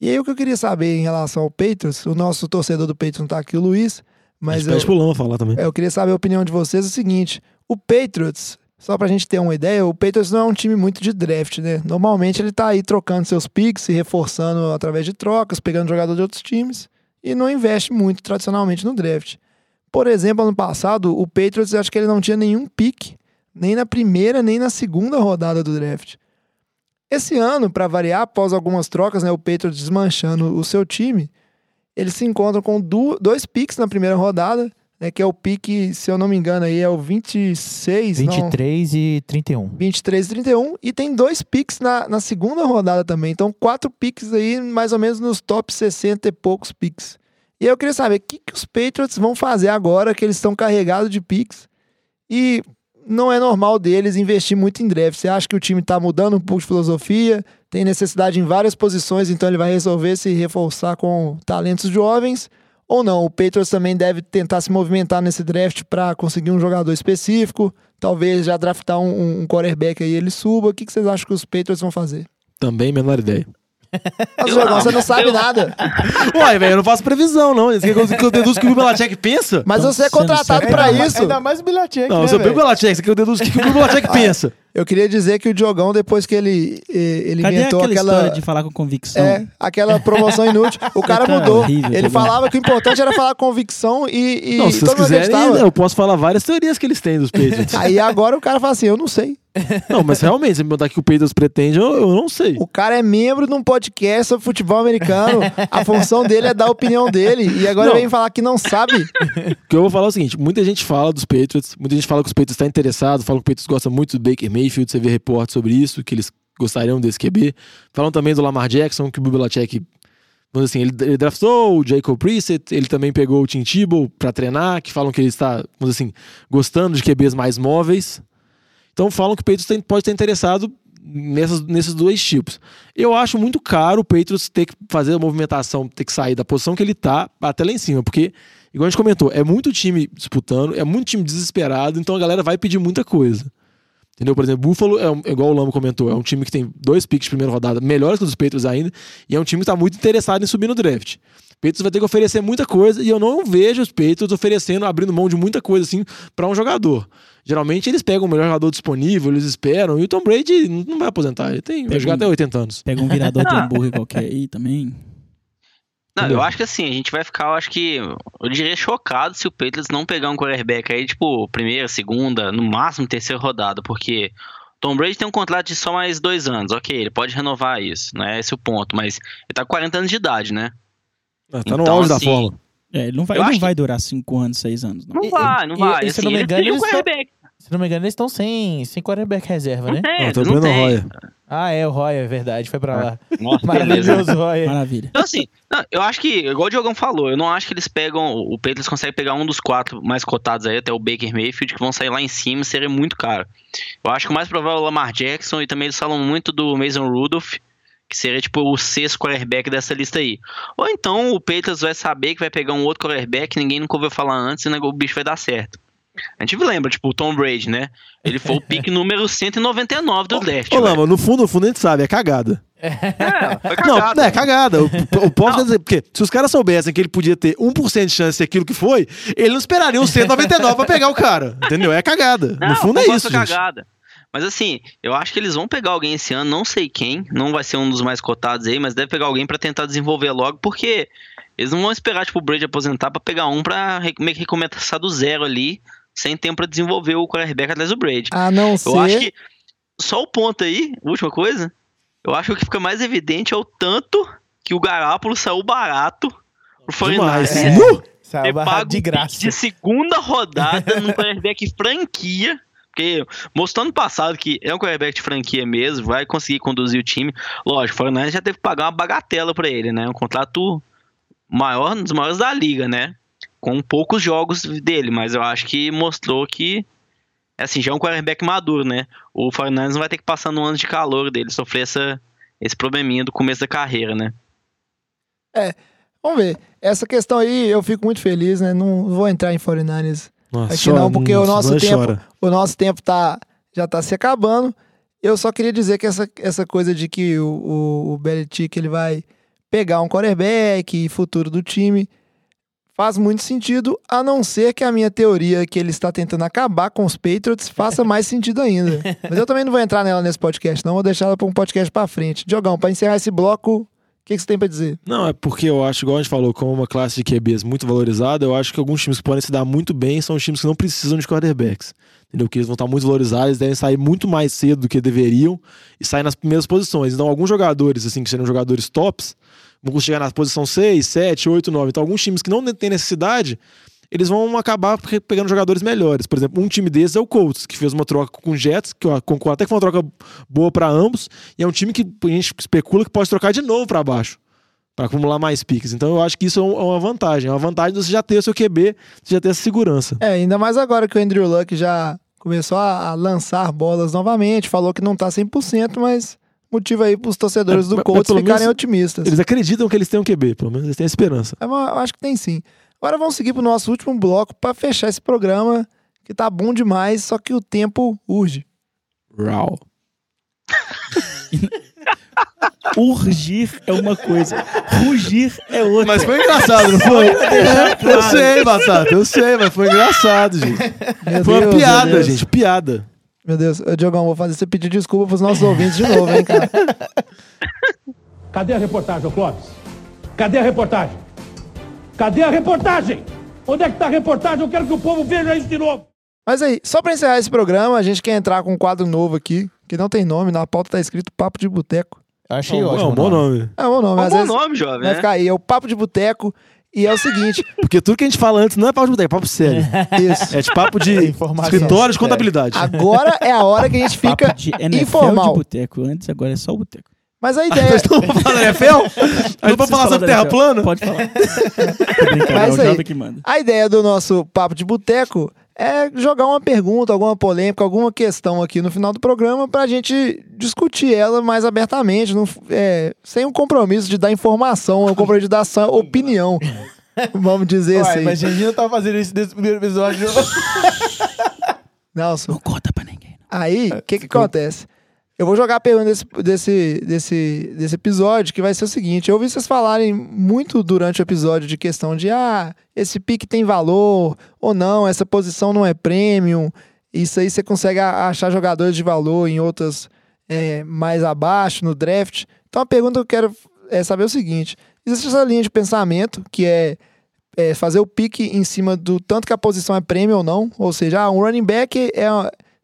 E aí o que eu queria saber em relação ao Patriots, o nosso torcedor do Patriots não tá aqui, o Luiz. Mas eu, Lama falar também. é, eu queria saber a opinião de vocês. É o seguinte: o Patriots, só pra gente ter uma ideia, o Patriots não é um time muito de draft, né? Normalmente ele tá aí trocando seus picks, se reforçando através de trocas, pegando jogador de outros times e não investe muito tradicionalmente no draft. Por exemplo, ano passado, o Patriots acho que ele não tinha nenhum pick, nem na primeira, nem na segunda rodada do draft. Esse ano, pra variar, após algumas trocas, né, o Patriots desmanchando o seu time, eles se encontram com dois picks na primeira rodada, né, que é o pique, se eu não me engano, aí é o 26, não, 23 e 31. 23 e 31, e tem dois picks na, na segunda rodada também. Então, quatro picks aí, mais ou menos nos top 60 e poucos picks. E aí eu queria saber o que, que os Patriots vão fazer agora que eles estão carregados de picks e não é normal deles investir muito em draft. Você acha que o time está mudando um pouco de filosofia, tem necessidade em várias posições, então ele vai resolver se reforçar com talentos jovens? Ou não? O Patriots também deve tentar se movimentar nesse draft para conseguir um jogador específico, talvez já draftar um, um quarterback aí ele suba. O que, que vocês acham que os Patriots vão fazer? Também, menor ideia. Eu Diogão, não. você não sabe Eu- nada. [LAUGHS] Uai, velho, eu não faço previsão, não. Isso que eu, que eu deduzo que o Belichick pensa. Mas Então, você é não contratado Ainda mais- isso. Ainda mais o Bilhete Não, né, se eu pego o? Belichick, isso aqui eu deduzo o que que o Belichick [LAUGHS] pensa. Eu queria dizer que o Diogão, depois que ele, ele Cadê inventou aquela, aquela. história de falar com convicção? É, aquela promoção inútil. O [LAUGHS] cara Tá mudou. horrível, ele falava que o importante era falar convicção e, e não, se vocês todo mundo quiserem, acreditava. eu posso falar várias teorias que eles têm dos Patriots. [LAUGHS] Aí agora o cara fala assim: eu não sei. não, mas realmente, se me botar que o Patriots pretende, eu, eu não sei. O cara é membro de um podcast sobre futebol americano. A função dele é dar a opinião dele. E agora Não. vem falar que não sabe. O que eu vou falar é o seguinte: muita gente fala dos Patriots, muita gente fala que os Patriots estão interessados, fala que o Patriots gosta muito do Baker Mayfield, você vê reportes sobre isso, que eles gostariam desse QB. Falam também do Lamar Jackson, que o Belichick, vamos assim, ele, ele draftou o Jacob Brissett, ele também pegou o Tim Tebow pra treinar, que falam que ele está, vamos assim, gostando de QBs mais móveis. Então falam que o Patriots tem- pode estar interessado nessas, nesses dois tipos. Eu acho muito caro o Patriots ter que fazer a movimentação, ter que sair da posição que ele tá até lá em cima, porque, igual a gente comentou, é muito time disputando, é muito time desesperado, então a galera vai pedir muita coisa. Entendeu? Por exemplo, Buffalo, é um- igual o Lamo comentou, é um time que tem dois picks de primeira rodada, melhores que os dos Patriots ainda, e é um time que está muito interessado em subir no draft. O Patriots vai ter que oferecer muita coisa, e eu não vejo os Patriots oferecendo, abrindo mão de muita coisa assim para um jogador. Geralmente eles pegam o melhor jogador disponível, eles esperam, e o Tom Brady não vai aposentar, ele tem, vai Pega jogar um- até 80 anos. Pega um virador de [LAUGHS] hambúrguer qualquer aí também. Não, eu acho que assim, a gente vai ficar, eu acho que, eu diria chocado se o Patriots não pegar um quarterback aí, tipo, primeira, segunda, no máximo terceira rodada, porque Tom Brady tem um contrato de só mais dois anos, ok, ele pode renovar isso, não é esse o ponto, mas ele tá com 40 anos de idade, né? Ah, Tá no Então, auge da assim, forma. É, ele não vai, ele não vai durar 5 anos, 6 anos. Não. Não E- vai, não e- vai. e se assim, não me engano, precisam de um eles tão- quarterback. Se não me engano, eles estão sem, sem quarterback reserva, né? Não tem, Não, não tem. Roya. Ah, é, o Roy, é verdade, foi pra lá. Nossa. [LAUGHS] Maravilhoso, Roy. Maravilha. Então, assim, eu acho que, igual o Diogão falou, eu não acho que eles pegam. O Patriots consegue pegar um dos quatro mais cotados aí, até o Baker Mayfield, que vão sair lá em cima e seria muito caro. Eu acho que o mais provável é o Lamar Jackson e também eles falam muito do Mason Rudolph, que seria tipo o sexto quarterback dessa lista aí. Ou então o Patriots vai saber que vai pegar um outro quarterback ninguém nunca ouviu falar antes e o bicho vai dar certo. A gente lembra, tipo, o Tom Brady, né? Ele foi o pick [LAUGHS] número 199 do draft. Ô, velho. Lama, no fundo, no fundo a gente sabe, é cagada. É, [LAUGHS] foi Não, cagado. não é cagada. O, o posso Não. dizer, porque se os caras soubessem que ele podia ter 1% de chance de ser aquilo que foi, ele não esperaria um 199 pra pegar o cara. Entendeu? É cagada. Não, no fundo é isso, gente. cagada. Mas assim, eu acho que eles vão pegar alguém esse ano, não sei quem, não vai ser um dos mais cotados aí, mas deve pegar alguém pra tentar desenvolver logo, porque eles não vão esperar, tipo, o Brady aposentar pra pegar um pra meio que recomeçar do zero ali, sem tempo pra desenvolver o quarterback atrás do Brady. A não Eu acho que só o ponto aí, última coisa, eu acho que o que fica mais evidente é o tanto que o Garápolo saiu barato pro Demais. 49ers. Nu! Saiu pago de graça. de segunda rodada num [LAUGHS] quarterback franquia. Porque mostrou ano passado que é um quarterback de franquia mesmo, vai conseguir conduzir o time. Lógico, o Fortnite já teve que pagar uma bagatela pra ele, né? Um contrato maior, um dos maiores da liga, né? Com poucos jogos dele, mas eu acho que mostrou que assim, já é um quarterback maduro, né? O Fortnite não vai ter que passar no ano de calor dele, sofrer essa, esse probleminha do começo da carreira, né? Vamos ver. Essa questão aí eu fico muito feliz, né? Não vou entrar em 49ers Nossa, Aqui não, porque o nosso tempo- chora. o nosso tempo tá, já tá se acabando. Eu só queria dizer que essa, essa coisa de que o, o, o Belichick ele vai pegar um quarterback e futuro do time faz muito sentido, a não ser que a minha teoria que ele está tentando acabar com os Patriots faça [LAUGHS] mais sentido ainda. Mas eu também não vou entrar nela nesse podcast, não. Vou deixar ela para um podcast para frente. Diogão, para encerrar esse bloco, o que, que você tem para dizer? Não, é porque eu acho, igual a gente falou, como uma classe de QBs muito valorizada, eu acho que alguns times que podem se dar muito bem são os times que não precisam de quarterbacks. Entendeu? Que eles vão estar muito valorizados, eles devem sair muito mais cedo do que deveriam e sair nas primeiras posições. Então, alguns jogadores, assim, que seriam jogadores tops, vão chegar na posição 6, 7, 8, 9. Então, alguns times que não têm necessidade, eles vão acabar pe- pegando jogadores melhores. Por exemplo, um time desses é o Colts, que fez uma troca com o Jets, que eu concordo até que foi uma troca boa para ambos, e é um time que a gente especula que pode trocar de novo para baixo para acumular mais piques. Então eu acho que isso é é uma vantagem. É uma vantagem de você já ter o seu QB, você já ter essa segurança. É, ainda mais agora que o Andrew Luck já começou a, a lançar bolas novamente, falou que não tá 100%, mas motivo aí pros torcedores É, do Colts ficarem menos otimistas. Eles acreditam que eles têm um QB, pelo menos eles têm a esperança. É, eu acho que tem sim. Agora vamos seguir pro nosso último bloco para fechar esse programa que tá bom demais, só que o tempo urge. Raw. [LAUGHS] Urgir é uma coisa, rugir é outra. Mas foi engraçado, não foi? eu sei, Batata, eu sei, mas foi engraçado, gente. Meu Foi uma Deus, piada, meu Deus. gente, piada. Meu Deus, Diogão, vou fazer você pedir desculpa pros nossos ouvintes de novo, hein, cara. Cadê a reportagem, ô Clóvis? Cadê a reportagem? Cadê a reportagem? Onde é que tá a reportagem? Eu quero que o povo veja isso de novo. Mas aí, só pra encerrar esse programa, a gente quer entrar com um quadro novo aqui, que não tem nome, na pauta tá escrito Papo de Boteco. Eu achei É ótimo. um bom nome. É um bom nome, É um bom vezes nome, jovem, vai né? ficar aí, é o Papo de Boteco. E é o seguinte, [LAUGHS] Porque tudo que a gente fala antes não é papo de boteco, é papo sério. [LAUGHS] isso. É de papo de [LAUGHS] Informação. escritório de contabilidade. Agora é a hora que a gente fica Papo de NFL informal. de boteco. Antes, agora é só o boteco. Mas a ideia, Então vamos falar da NFL? A gente falar sobre terra plana? Pode falar. É Mas o aí- Jovem que manda. a ideia do nosso papo de boteco é jogar uma pergunta, alguma polêmica, alguma questão aqui no final do programa pra gente discutir ela mais abertamente, não- é, sem um compromisso de dar informação, um compromisso de dar só opinião. Vamos dizer Uai, assim. mas a gente não tá fazendo isso nesse primeiro episódio. [LAUGHS] Nelson, Não conta pra ninguém. Aí, o que que acontece? Eu vou jogar a pergunta desse, desse, desse, desse episódio, que vai ser o seguinte. Eu ouvi vocês falarem muito durante o episódio de questão de, ah, esse pique tem valor, ou não, essa posição não é premium. Isso aí você consegue achar jogadores de valor em outras é, mais abaixo, no draft. Então a pergunta que eu quero é saber o seguinte. Existe essa linha de pensamento, que é é, fazer o pique em cima do tanto que a posição é prêmio ou não. Ou seja, ah, um running back é,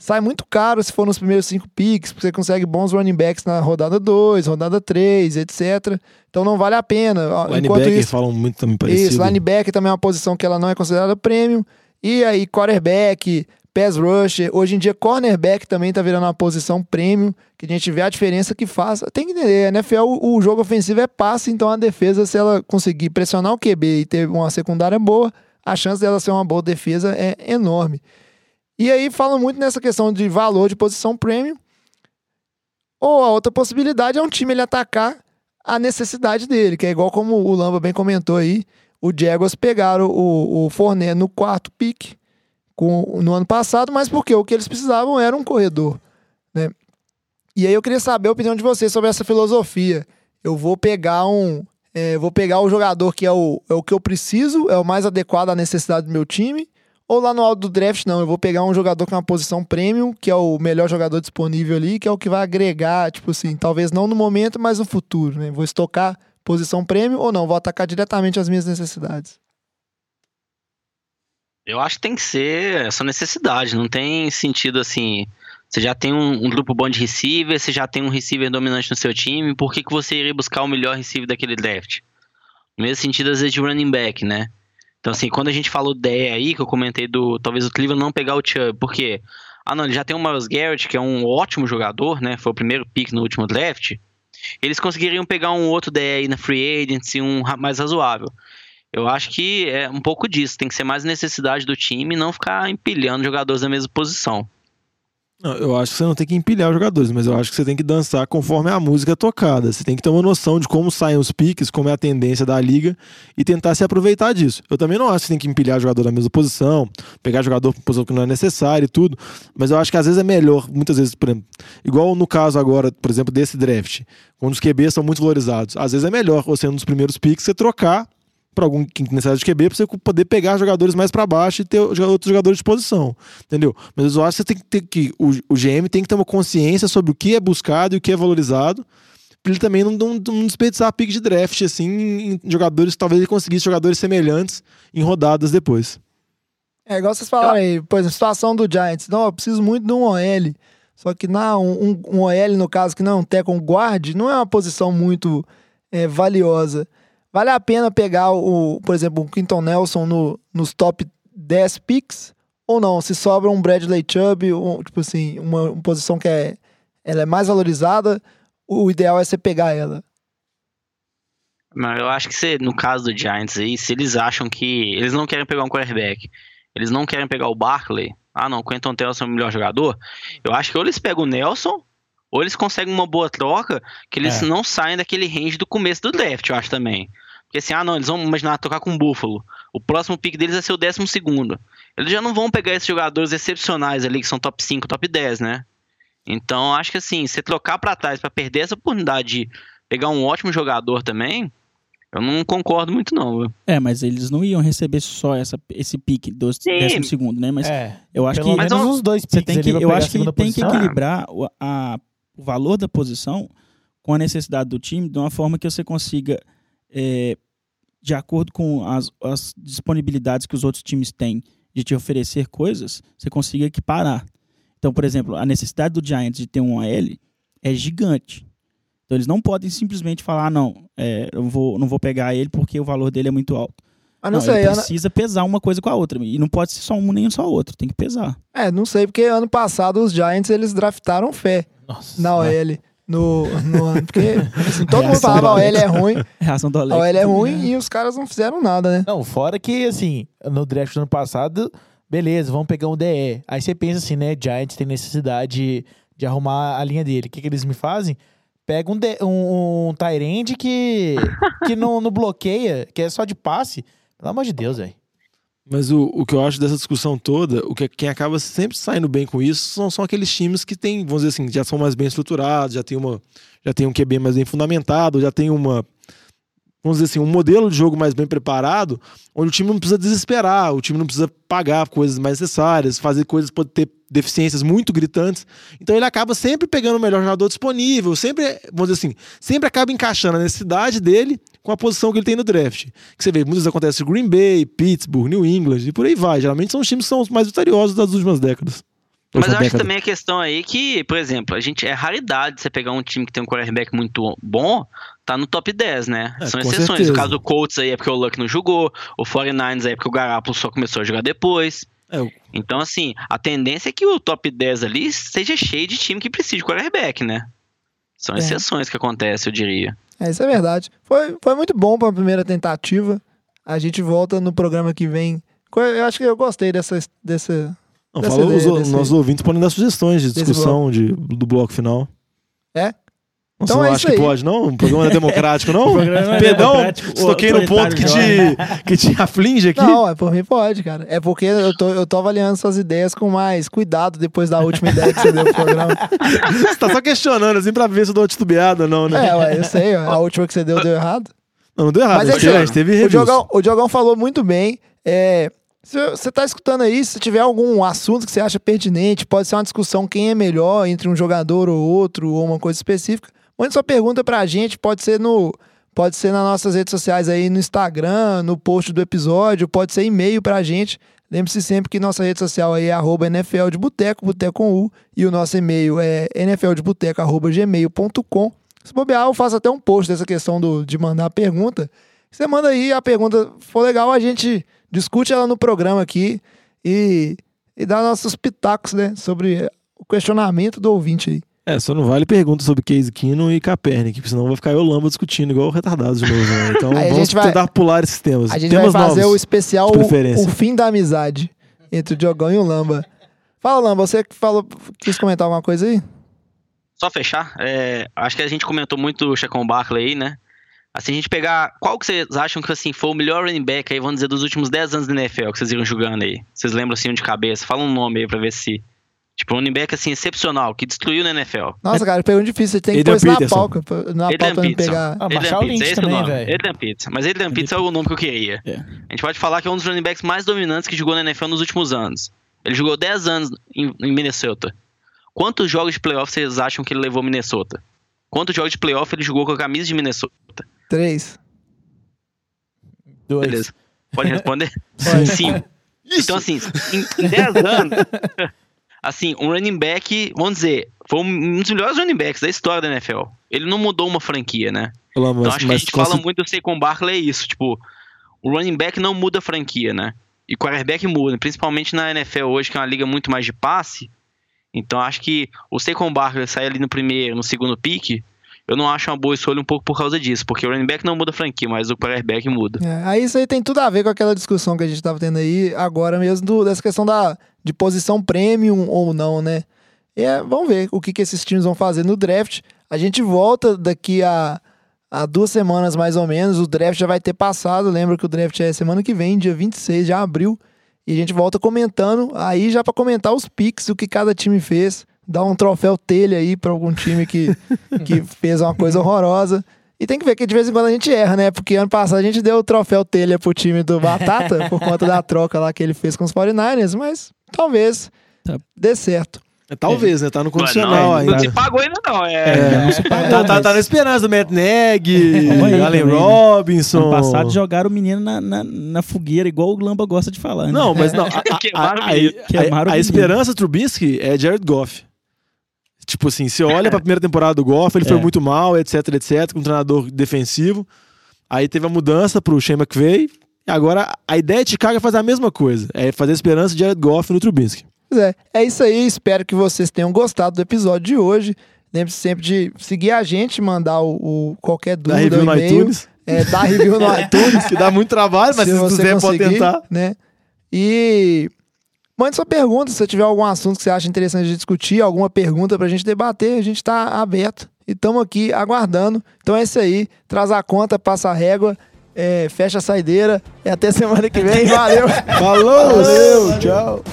sai muito caro se for nos primeiros cinco picks, porque você consegue bons running backs na rodada 2, rodada 3, etc. Então não vale a pena. Linebacker isso, falam muito também parecido. isso, linebacker também é uma posição que ela não é considerada prêmio. E aí, quarterback, pass rusher. Hoje em dia, cornerback também tá virando uma posição prêmio, que a gente vê a diferença que faz. Tem que entender, a NFL, o, o jogo ofensivo é passe, então a defesa, se ela conseguir pressionar o QB e ter uma secundária boa, a chance dela ser uma boa defesa é enorme. E aí falam muito nessa questão de valor de posição prêmio. Ou a outra possibilidade é um time ele atacar a necessidade dele, que é igual como o Lamba bem comentou aí, o Jaguars pegaram o, o Fournette no quarto pick com, no ano passado, mas porque o que eles precisavam era um corredor, né? E aí eu queria saber a opinião de vocês sobre essa filosofia. Eu vou pegar um, é, vou pegar o jogador que é o, é o que eu preciso, é o mais adequado à necessidade do meu time, ou lá no alto do draft não, eu vou pegar um jogador com uma posição premium, que é o melhor jogador disponível ali, que é o que vai agregar, tipo assim, talvez não no momento, mas no futuro, né? Vou estocar posição premium ou não, vou atacar diretamente as minhas necessidades. Eu acho que tem que ser essa necessidade. Não tem sentido assim. Você já tem um, um grupo bom de receiver, você já tem um receiver dominante no seu time. Por que, que você iria buscar o melhor receiver daquele draft? No mesmo sentido, às vezes, de running back, né? Então, assim, quando a gente falou ideia aí, que eu comentei do talvez o Cleveland não pegar o Chubb, por quê? Ah, não, ele já tem o Miles Garrett, que é um ótimo jogador, né? Foi o primeiro pick no último draft. Eles conseguiriam pegar um outro DE aí na free agency, um mais razoável. Eu acho que é um pouco disso. Tem que ser mais necessidade do time e não ficar empilhando jogadores na mesma posição. Não, eu acho que você não tem que empilhar os jogadores, mas eu acho que você tem que dançar conforme a música é tocada. Você tem que ter uma noção de como saem os piques, como é a tendência da liga e tentar se aproveitar disso. Eu também não acho que você tem que empilhar jogador na mesma posição, pegar jogador por posição que não é necessário e tudo, mas eu acho que às vezes é melhor, muitas vezes, por exemplo, igual no caso agora, por exemplo, desse draft, quando os QBs são muito valorizados, às vezes é melhor você, dos primeiros piques, você trocar para algum que necessidade de QB para você poder pegar jogadores mais para baixo e ter outros jogadores de posição, entendeu? Mas eu acho que você tem que ter que o, o GM tem que ter uma consciência sobre o que é buscado e o que é valorizado, para ele também não, não, não desperdiçar pique de draft assim em jogadores, talvez ele conseguisse jogadores semelhantes em rodadas depois. É igual vocês falaram aí, por exemplo, situação do Giants. Não, eu preciso muito de um OL. Só que não, um, um OL, no caso, que não é um tackle guard, não é uma posição muito é, valiosa. Vale a pena pegar, o, por exemplo, o Quinton Nelson no, nos top 10 picks? Ou não? Se sobra um Bradley Chubb, um, tipo assim, uma, uma posição que é, ela é mais valorizada, o ideal é você pegar ela. Mas eu acho que se, no caso do Giants aí, se eles acham que. Eles não querem pegar um quarterback, eles não querem pegar o Barkley. Ah, não, o Quentin Nelson é o melhor jogador. Eu acho que ou eles pegam o Nelson, ou eles conseguem uma boa troca, que eles É. não saem daquele range do começo do draft, eu acho também. Porque assim, ah, não, eles vão imaginar tocar com o Buffalo. O próximo pick deles vai ser o décimo segundo. Eles já não vão pegar esses jogadores excepcionais ali, que são top 5, top 10, né? Então, acho que assim, você trocar pra trás pra perder essa oportunidade de pegar um ótimo jogador também, eu não concordo muito, não. viu? É, mas eles não iam receber só essa, esse pique do Sim. décimo segundo, né? Mas é, eu acho pelo que Mas menos uns dois você tem que, eu acho que tem que posição. equilibrar o, a- o valor da posição com a necessidade do time de uma forma que você consiga, é, de acordo com as, as disponibilidades que os outros times têm de te oferecer coisas, você consiga equiparar. Então, por exemplo, a necessidade do Giants de ter um OL é gigante. Então eles não podem simplesmente falar, ah, não, é, eu vou, não vou pegar ele porque o valor dele é muito alto. Mas não, Não, sei, ele ano, precisa pesar uma coisa com a outra. E não pode ser só um nem só outro. Tem que pesar. é, não sei, porque ano passado os Giants eles draftaram fé Nossa. na OL. No, no ano, porque assim, todo mundo falava a OL é ruim, [LAUGHS] Reação do a. OL é ruim e os caras não fizeram nada, né? Não, fora que, assim, no draft do ano passado, beleza, vamos pegar um DE. Aí você pensa assim, né? Giants tem necessidade de, de arrumar a linha dele. O que, que eles me fazem? Pega um, D- um, um Tyrande que, que não, não bloqueia, que é só de passe. Pelo amor de Deus, velho. Mas o, o que eu acho dessa discussão toda, o que quem acaba sempre saindo bem com isso são, são aqueles times que têm, vamos dizer assim, já são mais bem estruturados, já tem uma, já tem um QB mais bem fundamentado, já tem uma, vamos dizer assim, um modelo de jogo mais bem preparado, onde o time não precisa desesperar, o time não precisa pagar coisas mais necessárias, fazer coisas que podem ter deficiências muito gritantes. Então ele acaba sempre pegando o melhor jogador disponível, sempre, vamos dizer assim, sempre acaba encaixando a necessidade dele com a posição que ele tem no draft. Que você vê, muitas vezes acontece Green Bay, Pittsburgh, New England e por aí vai. Geralmente são os times que são os mais vitoriosos das últimas décadas. Mas eu acho década. também a questão aí que, por exemplo, a gente é raridade você pegar um time que tem um quarterback muito bom, tá no top 10, né? É, São exceções. certeza. O caso do Colts aí é porque o Luck não jogou, o 49ers aí é porque o Garoppolo só começou a jogar depois. É, o- Então, assim, a tendência é que o top 10 ali esteja cheio de time que precisa de quarterback, né? São É. exceções que acontecem, eu diria. É, isso é verdade. Foi, foi muito bom para a primeira tentativa. A gente volta no programa que vem. Co- Eu acho que eu gostei dessa. dessa Não, fala, ideia, os nossos ouvintes podem dar sugestões de discussão de, do bloco final. É? Não, Então você é não isso acha que aí. pode, não? O programa não [LAUGHS] é democrático, não? programa é Perdão, democrático, toquei no ponto que te, que te aflige aqui. Não, é por mim pode, cara. É porque eu tô, eu tô avaliando suas ideias com mais cuidado depois da última ideia que você deu pro programa. [LAUGHS] Você tá só questionando, assim, pra ver se eu dou uma titubeada ou não, né? É, ué, eu sei, ué. a última que você deu deu errado. Não, não deu errado, Mas é teve O. Diogão, o Diogão falou muito bem. É, se você tá escutando aí, se tiver algum assunto que você acha pertinente, pode ser uma discussão quem é melhor entre um jogador ou outro, ou uma coisa específica, mande sua pergunta pra gente, pode ser no. Pode ser nas nossas redes sociais aí, no Instagram, no post do episódio, pode ser e-mail pra gente. Lembre-se sempre que nossa rede social aí é arroba NFL de Boteco, Boteco com U, e o nosso e-mail é nfldeboteco.gmail.com. Se bobear, eu faço até um post dessa questão do, de mandar a pergunta. Você manda aí, a pergunta for legal, a gente discute ela no programa aqui e, e dá nossos pitacos, né? Sobre o questionamento do ouvinte aí. É, só não vale pergunta sobre Case Keenum e Kaepernick, porque senão vai ficar eu e o Lamba discutindo igual retardados de novo, né? Então [LAUGHS] vamos gente vai- tentar pular esses temas. A gente temas vai fazer o especial o, o fim da amizade entre o Diogão e o Lamba. Fala, Lamba, você que falou, quis comentar alguma coisa aí? Só fechar, é, acho que a gente comentou muito o Chacon Barkley aí, né? Assim, a gente pegar. Qual que vocês acham que assim, foi o melhor running back aí, vamos dizer, dos últimos 10 anos da NFL que vocês viram jogando aí? Vocês lembram assim um de cabeça? Fala um nome aí pra ver se. Tipo, um running back assim, excepcional, que destruiu na NFL. Nossa, cara, pergunta difícil. Você tem que Adrian pôr isso na pauta, na Adrian pauta pra não Peterson. pegar. Ah, baixar o Adrian link Pitts, esse é o também, nome. velho. Adrian Pitts. Mas Adrian Pitts é o nome que eu queria. É. A gente pode falar que é um dos running backs mais dominantes que jogou na NFL nos últimos anos. Ele jogou 10 anos em, em Minnesota. Quantos jogos de playoff vocês acham que ele levou Minnesota? Quantos jogos de playoff ele jogou com a camisa de Minnesota? Três. Dois. Beleza. Pode responder? [LAUGHS] Pode. Cinco. Então, assim, em, em 10 anos, [LAUGHS] assim, um running back, vamos dizer, foi um dos melhores running backs da história da NFL. Ele não mudou uma franquia, né? Lamba, Então acho que a mas gente fala muito do Saquon Barkley é isso, tipo, o running back não muda a franquia, né? E o quarterback muda, principalmente na NFL hoje, que é uma liga muito mais de passe. Então acho que o Saquon Barkley sair ali no primeiro, no segundo pique, eu não acho uma boa escolha um pouco por causa disso, porque o running back não muda a franquia, mas o quarterback muda. É, aí isso aí tem tudo a ver com aquela discussão que a gente tava tendo aí agora mesmo, do- dessa questão da, de posição premium ou não, né? E é, vamos ver o que, que esses times vão fazer no draft. A gente volta daqui a, a duas semanas mais ou menos. O draft já vai ter passado. Lembra que o draft é semana que vem, dia 26 de abril. E a gente volta comentando aí já pra comentar os picks, o que cada time fez. Dar um troféu telha aí pra algum time que, [LAUGHS] que fez uma coisa horrorosa. E tem que ver que de vez em quando a gente erra, né? Porque ano passado a gente deu o troféu telha pro time do Batata [LAUGHS] por conta da troca lá que ele fez com os 49ers, mas talvez Tá. dê certo. É, Talvez, né? Tá no condicional não, ainda. não se pagou ainda não, é... É, não se pagou, tá, tá, tá na esperança do Matt Neg, aí Allen? Robinson. Ano passado jogaram o menino na, na, na fogueira, igual o Lamba gosta de falar. né? Não, mas não. A, [LAUGHS] a- Queimaram o a- a- Queimaram a- o a menino. esperança Trubisky é Jared Goff. Tipo assim, você olha pra primeira temporada do Goff, ele foi É. muito mal, etc, etc, com um treinador defensivo. Aí teve a mudança pro Shane McVay. Agora, a ideia de Chicago é fazer a mesma coisa. É fazer a esperança de Jared Goff no Trubisky. Pois é, é isso aí. Espero que vocês tenham gostado do episódio de hoje. Lembre-se sempre de seguir a gente, mandar o, o- qualquer Dá dúvida, review no iTunes. É, dá review no [LAUGHS] iTunes. Que dá muito trabalho, mas se, você quiser pode tentar. Né? E mande sua pergunta, se você tiver algum assunto que você acha interessante de discutir, alguma pergunta pra gente debater, a gente tá aberto e estamos aqui aguardando. Então é isso aí, traz a conta, passa a régua, é, fecha a saideira e até [LAUGHS] semana que vem. Valeu! Falou! Valeu, tchau!